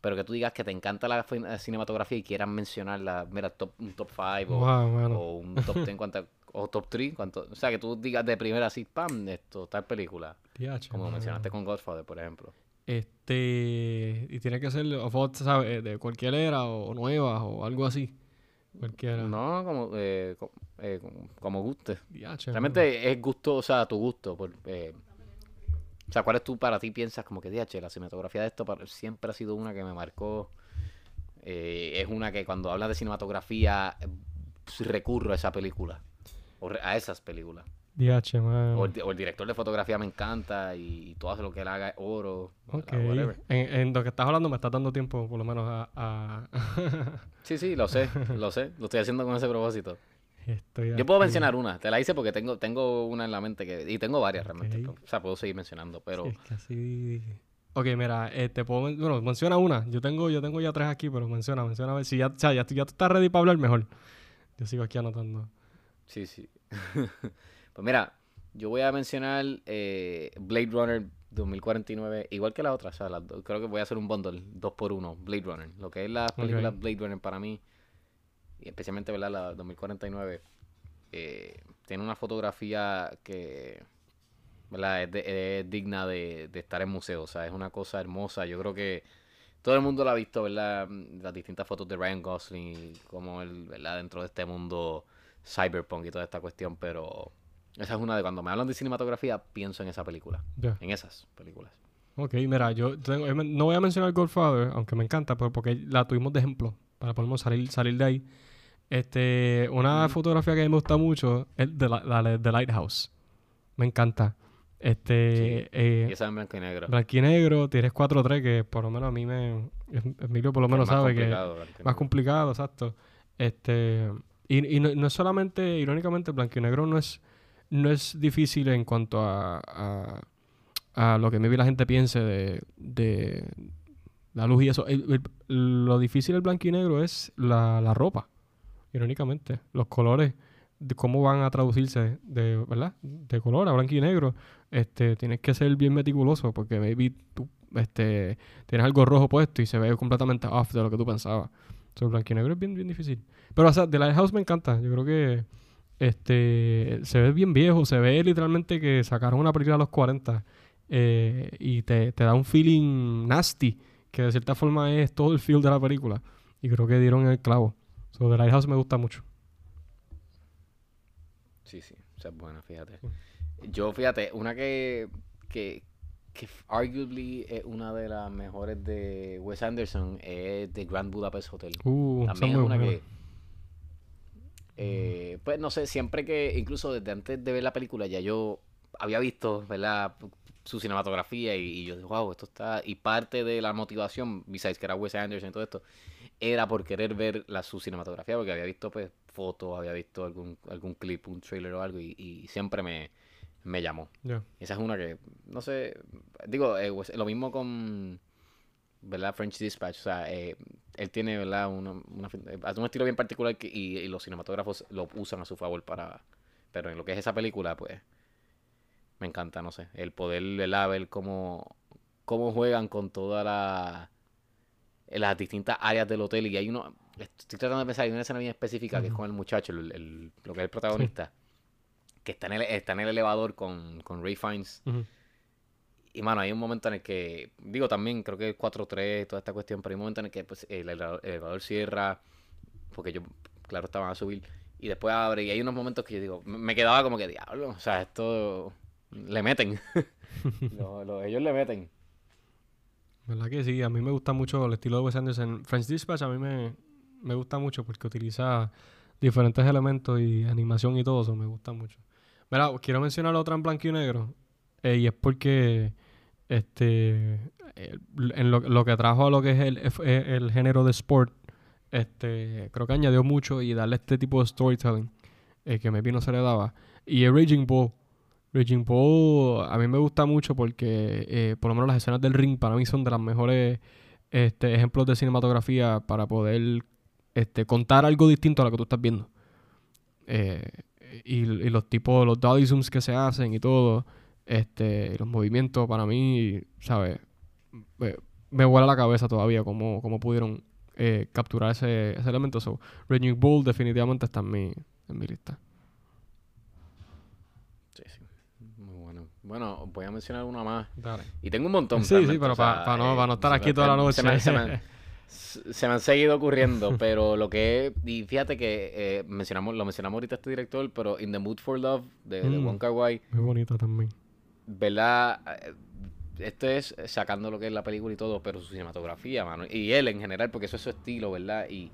Pero que tú digas que te encanta la cinematografía y quieras mencionarla, mira, top, un top 5 o, Wow, o un top 10 cuánta- o top 3, cuánto, o sea, que tú digas de primera así, pam, esto, tal película, Diache, como mano. mencionaste con Godfather, por ejemplo. Este, y tiene que ser, all, ¿sabes? De cualquier era o nueva o algo así. Cualquiera. No, como, eh, eh, como, guste. Realmente es gusto, o sea, tu gusto. Por, eh, o sea, ¿cuál es tú para ti piensas como que, DH, la cinematografía de esto para- siempre ha sido una que me marcó? Eh, es una que cuando hablas de cinematografía recurro a esa película. O a esas películas. Mano. O el, o el director de fotografía me encanta y, y todo lo que él haga es oro. Ok. ¿verdad? Whatever. En, en lo que estás hablando me estás dando tiempo, por lo menos, a... a- <laughs> Sí, sí, lo sé, lo sé. Lo estoy haciendo con ese propósito. Estoy Yo puedo mencionar una, te la hice porque tengo, tengo una en la mente que, y tengo varias realmente. O sea, puedo seguir mencionando, pero Sí, es que así... Ok, mira, eh, te puedo... men- Bueno, menciona una. Yo tengo, yo tengo ya tres aquí, pero menciona, menciona. A ver si ya, o sea, ya, ya tú estás ready para hablar mejor. Yo sigo aquí anotando. sí, sí. <laughs> pues mira, yo voy a mencionar eh, Blade Runner 2049, igual que la otra. O sea, las dos- creo que voy a hacer un bundle, dos por uno, Blade Runner. Lo que es la película Ok. Blade Runner para mí, y especialmente ¿verdad? la 2049, eh, tiene una fotografía que ¿verdad? Es, de- es digna de, de estar en museo. O sea, es una cosa hermosa. Yo creo que todo el mundo la ha visto, ¿verdad? Las distintas fotos de Ryan Gosling, como él, ¿verdad? Dentro de este mundo cyberpunk y toda esta cuestión, pero esa es una de cuando me hablan de cinematografía, pienso en esa película, en esas películas. Ok, mira, yo tengo- eh, no voy a mencionar Godfather, aunque me encanta, pero porque la tuvimos de ejemplo, para podernos salir, salir de ahí. Este, una fotografía que me gusta mucho es de la, la de The Lighthouse. Me encanta. Este, eh, Y esa en blanco y negro. blanco y negro, tienes 4-3, que por lo menos a mí me... Emilio por lo menos sabe que... Más complicado, exacto. Este, y, y no, no es solamente, irónicamente, blanco y negro no es, no es difícil en cuanto a, a, lo que maybe la gente piense de, de la luz y eso. Lo difícil del blanco y negro es la, la ropa, irónicamente. Los colores, de cómo van a traducirse de, ¿verdad? De color a blanco y negro. Este, tienes que ser bien meticuloso porque maybe tú este, tienes algo rojo puesto y se ve completamente off de lo que tú pensabas. So, blanco y negro es bien, bien difícil. Pero, o sea, The Lighthouse me encanta. Yo creo que este se ve bien viejo. Se ve literalmente que sacaron una película a los 40 eh, y te, te da un feeling nasty que de cierta forma es todo el feel de la película. Y creo que dieron el clavo. So, The Lighthouse me gusta mucho. Sí, sí, esa es buena, fíjate. Yo, fíjate, una que, que, que arguably es una de las mejores de Wes Anderson es The Grand Budapest Hotel. Uh, También es una que. Eh, pues no sé, siempre que, incluso desde antes de ver la película, ya yo había visto, ¿verdad? Su cinematografía y, y yo dije, wow, esto está. Y parte de la motivación, besides que era Wes Anderson y todo esto, era por querer ver la, su cinematografía, porque había visto, pues, fotos, había visto algún, algún clip, un trailer o algo y, y siempre me, me llamó. Esa es una que, no sé, digo, eh, lo mismo con, ¿verdad? French Dispatch, o sea, eh, él tiene, ¿verdad? Una, eh, hace un estilo bien particular que- y, y los cinematógrafos lo usan a su favor para, pero en lo que es esa película, pues, me encanta, no sé, el poder, ¿verdad? Ver cómo, cómo juegan con todas la, las distintas áreas del hotel y hay uno, estoy tratando de pensar, hay una escena bien específica que es con el muchacho, el, el- lo que es el protagonista, que está en el, está en el elevador con, con Ray Fiennes. Ujú. Y mano, hay un momento en el que, digo también, creo que es 4-3, toda esta cuestión, pero hay un momento en el que pues, el, elevador, el elevador cierra, porque yo, claro, estaban a subir, y después abre, y hay unos momentos que yo digo, me quedaba como que, diablo, o sea, esto le meten. <laughs> Lo- ellos le meten. ¿Verdad que sí? A mí me gusta mucho el estilo de Wes Anderson. French Dispatch a mí me, me gusta mucho porque utiliza diferentes elementos y animación y todo eso. Me gusta mucho. Mira, quiero mencionar otra en blanco y negro. eh, y es porque este en lo, lo que trajo a lo que es el, el género de sport, este creo que añadió mucho y darle este tipo de storytelling eh, que maybe no se le daba. Y es Raging Bull. Raging Bull a mí me gusta mucho porque eh, por lo menos las escenas del ring para mí son de las mejores este, ejemplos de cinematografía para poder este, contar algo distinto a lo que tú estás viendo. Eh, y, y los tipos, los zooms que se hacen y todo, este, los movimientos para mí, ¿sabes? Me, me vuela la cabeza todavía cómo, cómo pudieron eh, capturar ese, ese elemento. So, Raging Bull definitivamente está en mi, en mi lista. Sí, sí. Muy bueno. Bueno, voy a mencionar una más. Dale. Y tengo un montón. Sí, sí, pero o sea, pa- pa no- eh, pa no estar aquí toda la se me- noche. se me han- se <laughs> se me han seguido ocurriendo, pero lo que y fíjate que eh, mencionamos, lo mencionamos ahorita este director, pero In the Mood for Love de, de Mm. Wong Kar Wai, Muy bonito también. ¿Verdad? Eh, Esto es sacando lo que es la película y todo, pero su cinematografía, mano. Y él en general, porque eso es su estilo, ¿verdad? Y,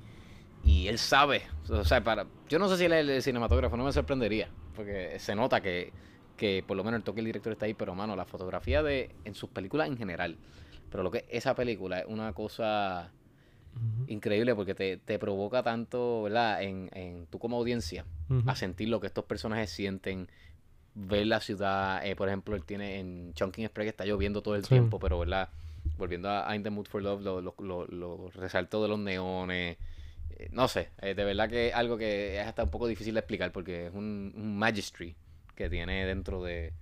y él sabe. O sea, para, yo no sé si él es el cinematógrafo, no me sorprendería. Porque se nota que, que por lo menos el toque del director está ahí, pero mano, la fotografía de en sus películas en general. Pero lo que esa película es una cosa increíble porque te, te provoca tanto, ¿verdad? En, en tú como audiencia, a sentir lo que estos personajes sienten, ver la ciudad, eh, por ejemplo, él tiene en Chunking Express que está lloviendo todo el Sí. tiempo, pero ¿verdad? Volviendo a, In the Mood for Love, lo, lo, lo, lo resalto de los neones, eh, no sé, eh, de verdad que es algo que es hasta un poco difícil de explicar porque es un, un magistry que tiene dentro de,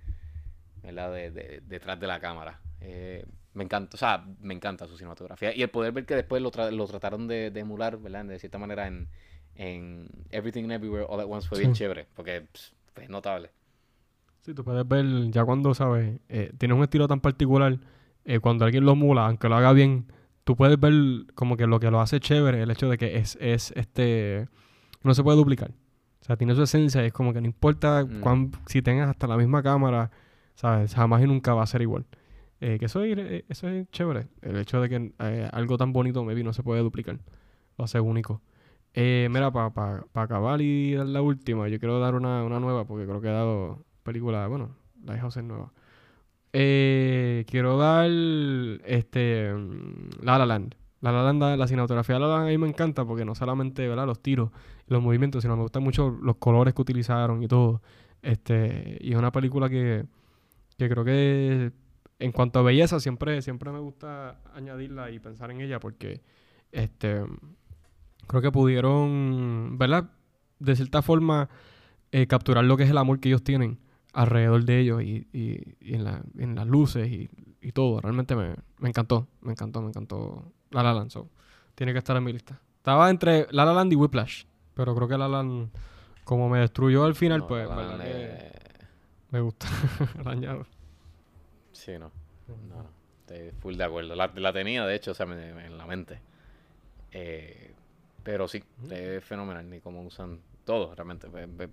¿verdad? De, de- detrás de la cámara. Eh, me encanta, o sea, me encanta su cinematografía. Y el poder ver que después lo, tra- lo trataron de, de emular, ¿verdad? De cierta manera en, en Everything and Everywhere All at Once fue bien Sí. chévere, porque pss, fue notable. Sí, tú puedes ver, ya cuando, ¿sabes? Eh, tienes un estilo tan particular, eh, cuando alguien lo emula, aunque lo haga bien, tú puedes ver como que lo que lo hace chévere, el hecho de que es, es este, no se puede duplicar. O sea, tiene su esencia y es como que no importa Mm. cuán- si tengas hasta la misma cámara, ¿sabes? Jamás y nunca va a ser igual. Eh, que eso es, eh, eso es chévere. El hecho de que eh, algo tan bonito, maybe, no se puede duplicar. Lo hace único. Eh, mira, para acabar y dar la última, yo quiero dar una, una nueva porque creo que he dado película, bueno, Lighthouse es nueva. Eh, quiero dar este mm, La La Land. La La Land, la cinematografía de La La Land a mí me encanta porque no solamente ¿verdad? los tiros, los movimientos, sino me gustan mucho los colores que utilizaron y todo. Este, y es una película que, que creo que en cuanto a belleza siempre, siempre me gusta añadirla y pensar en ella porque este creo que pudieron, ¿verdad? De cierta forma eh, capturar lo que es el amor que ellos tienen alrededor de ellos y, y- y en, la- en las luces y, y todo. Realmente me, me encantó, me encantó, me encantó La La Land. so, tiene que estar en mi lista. Estaba entre La La Land y Whiplash, pero creo que La La Land, como me destruyó al final, No, pues la- me gusta. <laughs> La añado. Sí, no. No, no. Estoy full de acuerdo. La, la tenía, de hecho, o sea, me- me- en la mente. Eh, pero sí, es fenomenal. Ni cómo usan todo, realmente. ve- ve-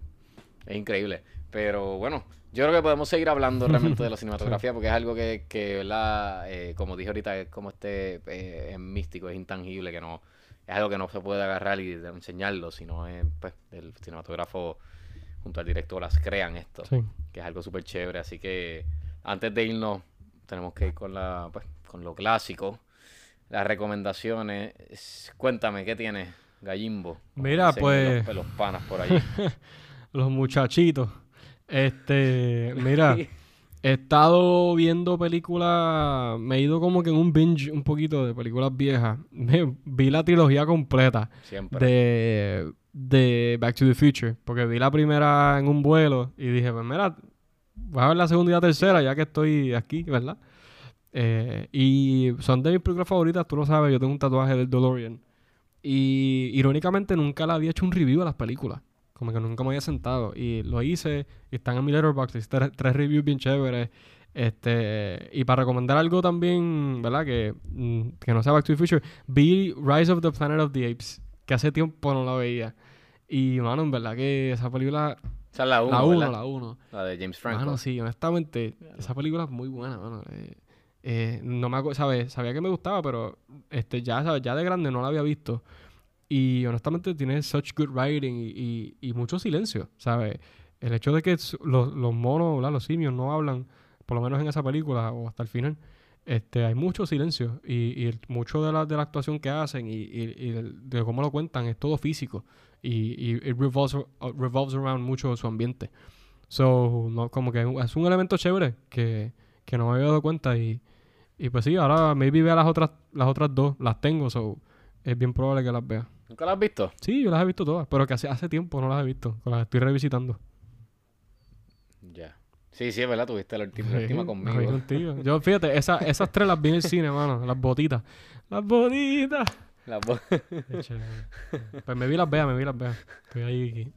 Es increíble. Pero bueno, yo creo que podemos seguir hablando realmente de la <laughs> cinematografía porque es algo que, que ¿verdad? Eh, como dije ahorita, es como este eh, es místico, es intangible, que no es algo que no se puede agarrar y enseñarlo, sino es, pues, el cinematógrafo junto al director las crean esto Sí. que es algo súper chévere. Así que antes de irnos, tenemos que ir con la pues, con lo clásico. Las recomendaciones. Es- Cuéntame, ¿qué tienes? Gallimbo. Mira, pues- Los, los panas por allí. <laughs> Los muchachitos. Este, <laughs> mira, he estado viendo películas, me he ido como que en un binge un poquito de películas viejas. <laughs> Me, vi la trilogía completa Siempre. de, de Back to the Future, porque vi la primera en un vuelo y dije, pues mira, voy a ver la segunda y la tercera ya que estoy aquí, ¿verdad? Eh, y son de mis películas favoritas, tú lo sabes, yo tengo un tatuaje del DeLorean. Y irónicamente nunca le había hecho un review a las películas. Como que nunca me había sentado. Y lo hice. Y están en mi letterboxd. Hice tres, tres reviews bien chéveres. Este, y para recomendar algo también, ¿verdad? Que, mm, que no sea Back to the Future. Vi Rise of the Planet of the Apes. Que hace tiempo no la veía. Y, mano, en verdad que esa película... Esa es la 1. la 1, la 1. La de James Franco. Mano, sí, honestamente, esa película es muy buena, mano. Eh, eh, no me ¿sabes? Sabía que me gustaba, pero este, ya, ¿sabes? ya de grande no la había visto. Y honestamente tiene such good writing y, y- y mucho silencio, ¿sabes? El hecho de que los, los monos, ¿verdad? los simios no hablan, por lo menos en esa película o hasta el final, este, hay mucho silencio y, y el- mucho de la, de la actuación que hacen y, y- y de cómo lo cuentan es todo físico y, it revolves, uh, revolves around mucho su ambiente. So, no, como que es un elemento chévere que, que no me había dado cuenta y, y pues sí, ahora maybe vea las otras, las otras dos, las tengo, so es bien probable que las vea. ¿Nunca la has visto? Sí, yo las he visto todas, pero que hace, hace tiempo no las he visto, las estoy revisitando. Ya. Sí, sí, es verdad, tuviste la última, la Sí, última las vi conmigo. contigo. Yo, fíjate, esa- esas tres las vi en el cine, mano, las botitas. Las botitas. La. <laughs> Qué chévere. pues me vi las veas, me vi las veas. Estoy ahí.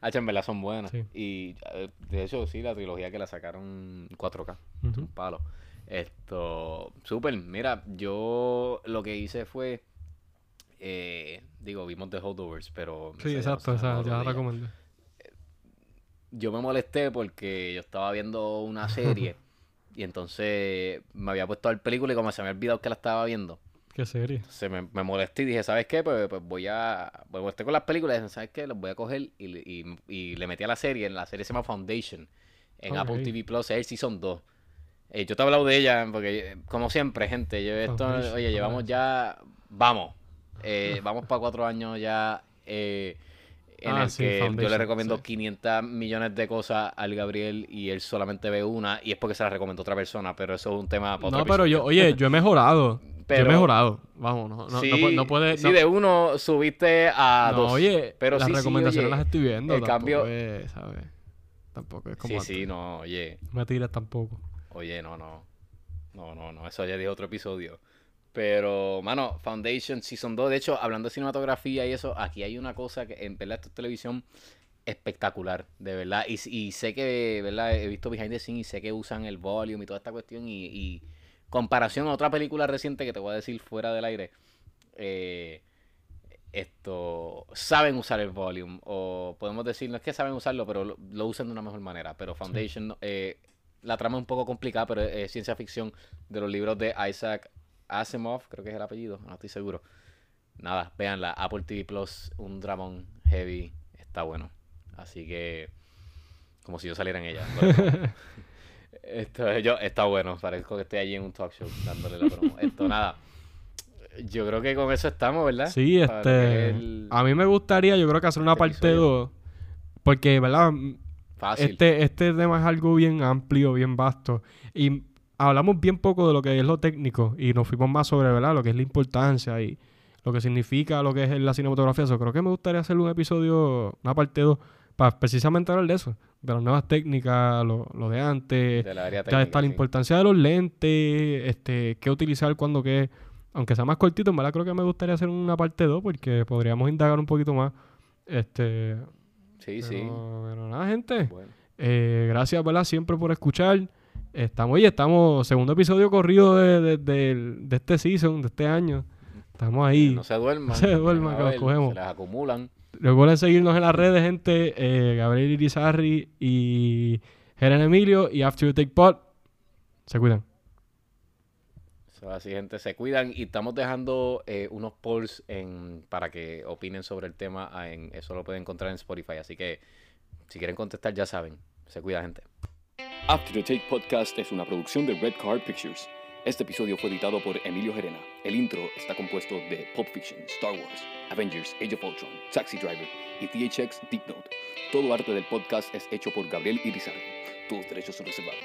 Ah, en verdad son buenas. Sí. Y eh, de hecho, sí, la trilogía que la sacaron 4K. Ujú. Un palo. Esto, súper. Mira, yo lo que hice fue. Eh, digo, vimos The Holdovers, pero. Sí, exacto, esa se ya la recomendé. Yo me molesté porque yo estaba viendo una <laughs> serie y entonces me había puesto a ver película y como se me había olvidado que la estaba viendo. Qué serie. Entonces me, me molesté y dije, ¿sabes qué? Pues, pues voy a... Me molesté con las películas y dije, ¿sabes qué? Las voy a coger y, le- y, y le metí a la serie. La serie se llama Foundation. En Apple Ok. TV Plus. Es el Season 2. Eh, yo te he hablado de ella porque, como siempre, gente, yo esto, oye, llevamos ya... Vamos. Eh, <laughs> vamos para cuatro años ya eh, en Ah, el sí, que yo le recomiendo sí. 500 millones de cosas al Gabriel y él solamente ve una y es porque se la recomendó otra persona, pero eso es un tema para otro No, pero yo, oye, yo he mejorado. yo he <laughs> mejorado. Vamos, no, no, sí, no, no puede. sí, de uno subiste a no, dos. oye, pero las recomendaciones oye, las estoy viendo. el cambio- es, ¿sabes? Tampoco es como. Sí, antes. sí, no, oye, No me tires tampoco. oye, no, no. No, no, no, eso ya dije otro episodio. Pero, mano, Foundation Season 2, de hecho, hablando de cinematografía y eso, aquí hay una cosa que en verdad esto es televisión espectacular, de verdad. Y, y sé que, ¿verdad? He visto behind the scenes y sé que usan el volume y toda esta cuestión. Y, y comparación a otra película reciente que te voy a decir fuera del aire, eh, esto saben usar el volume. O podemos decir, no es que saben usarlo, pero lo, lo usan de una mejor manera. Pero Foundation, eh, la trama es un poco complicada, pero es, es ciencia ficción de los libros de Isaac Asimov, creo que es el apellido, no estoy seguro. Nada, véanla, Apple TV Plus, un dramón heavy, está bueno. Así que, como si yo saliera en ella. <laughs> Esto, yo, está bueno, parezco que estoy allí en un talk show dándole la promo. Esto, nada. Yo creo que con eso estamos, ¿verdad? Sí, este. el- A mí me gustaría, yo creo que hacer una este parte episodio. 2. Porque, ¿verdad? Fácil. Este, este tema es algo bien amplio, bien vasto. Y hablamos bien poco de lo que es lo técnico y nos fuimos más sobre, ¿verdad? Lo que es la importancia y lo que significa lo que es la cinematografía. Eso creo que me gustaría hacer un episodio, una parte 2, para precisamente hablar de eso. De las nuevas técnicas, lo, lo de antes. de la área Ya está la sí. importancia de los lentes, este, qué utilizar cuando qué. Aunque sea más cortito, en verdad creo que me gustaría hacer una parte 2 porque podríamos indagar un poquito más. Este, Sí, pero, sí. pero nada, gente. Bueno. Eh, gracias, ¿verdad? Siempre por escuchar. Estamos, oye, estamos, segundo episodio corrido de, de, de este season, de este año. Estamos ahí. No se duerman. No se duerman, que los cogemos. Se las acumulan. Recuerden seguirnos en las redes, gente. Eh, Gabriel Irizarri y Helen Emilio y After You Take Pod. Se cuidan. So, así, gente, se cuidan y estamos dejando eh, unos polls en, para que opinen sobre el tema. En, eso lo pueden encontrar en Spotify. Así que si quieren contestar, ya saben. Se cuida, gente. After the Take Podcast es una producción de Red Card Pictures. Este episodio fue editado por Emilio Gerena. El intro está compuesto de Pulp Fiction, Star Wars, Avengers, Age of Ultron, Taxi Driver y THX Deep Note. Todo arte del podcast es hecho por Gabriel Irizarry. Todos derechos son reservados.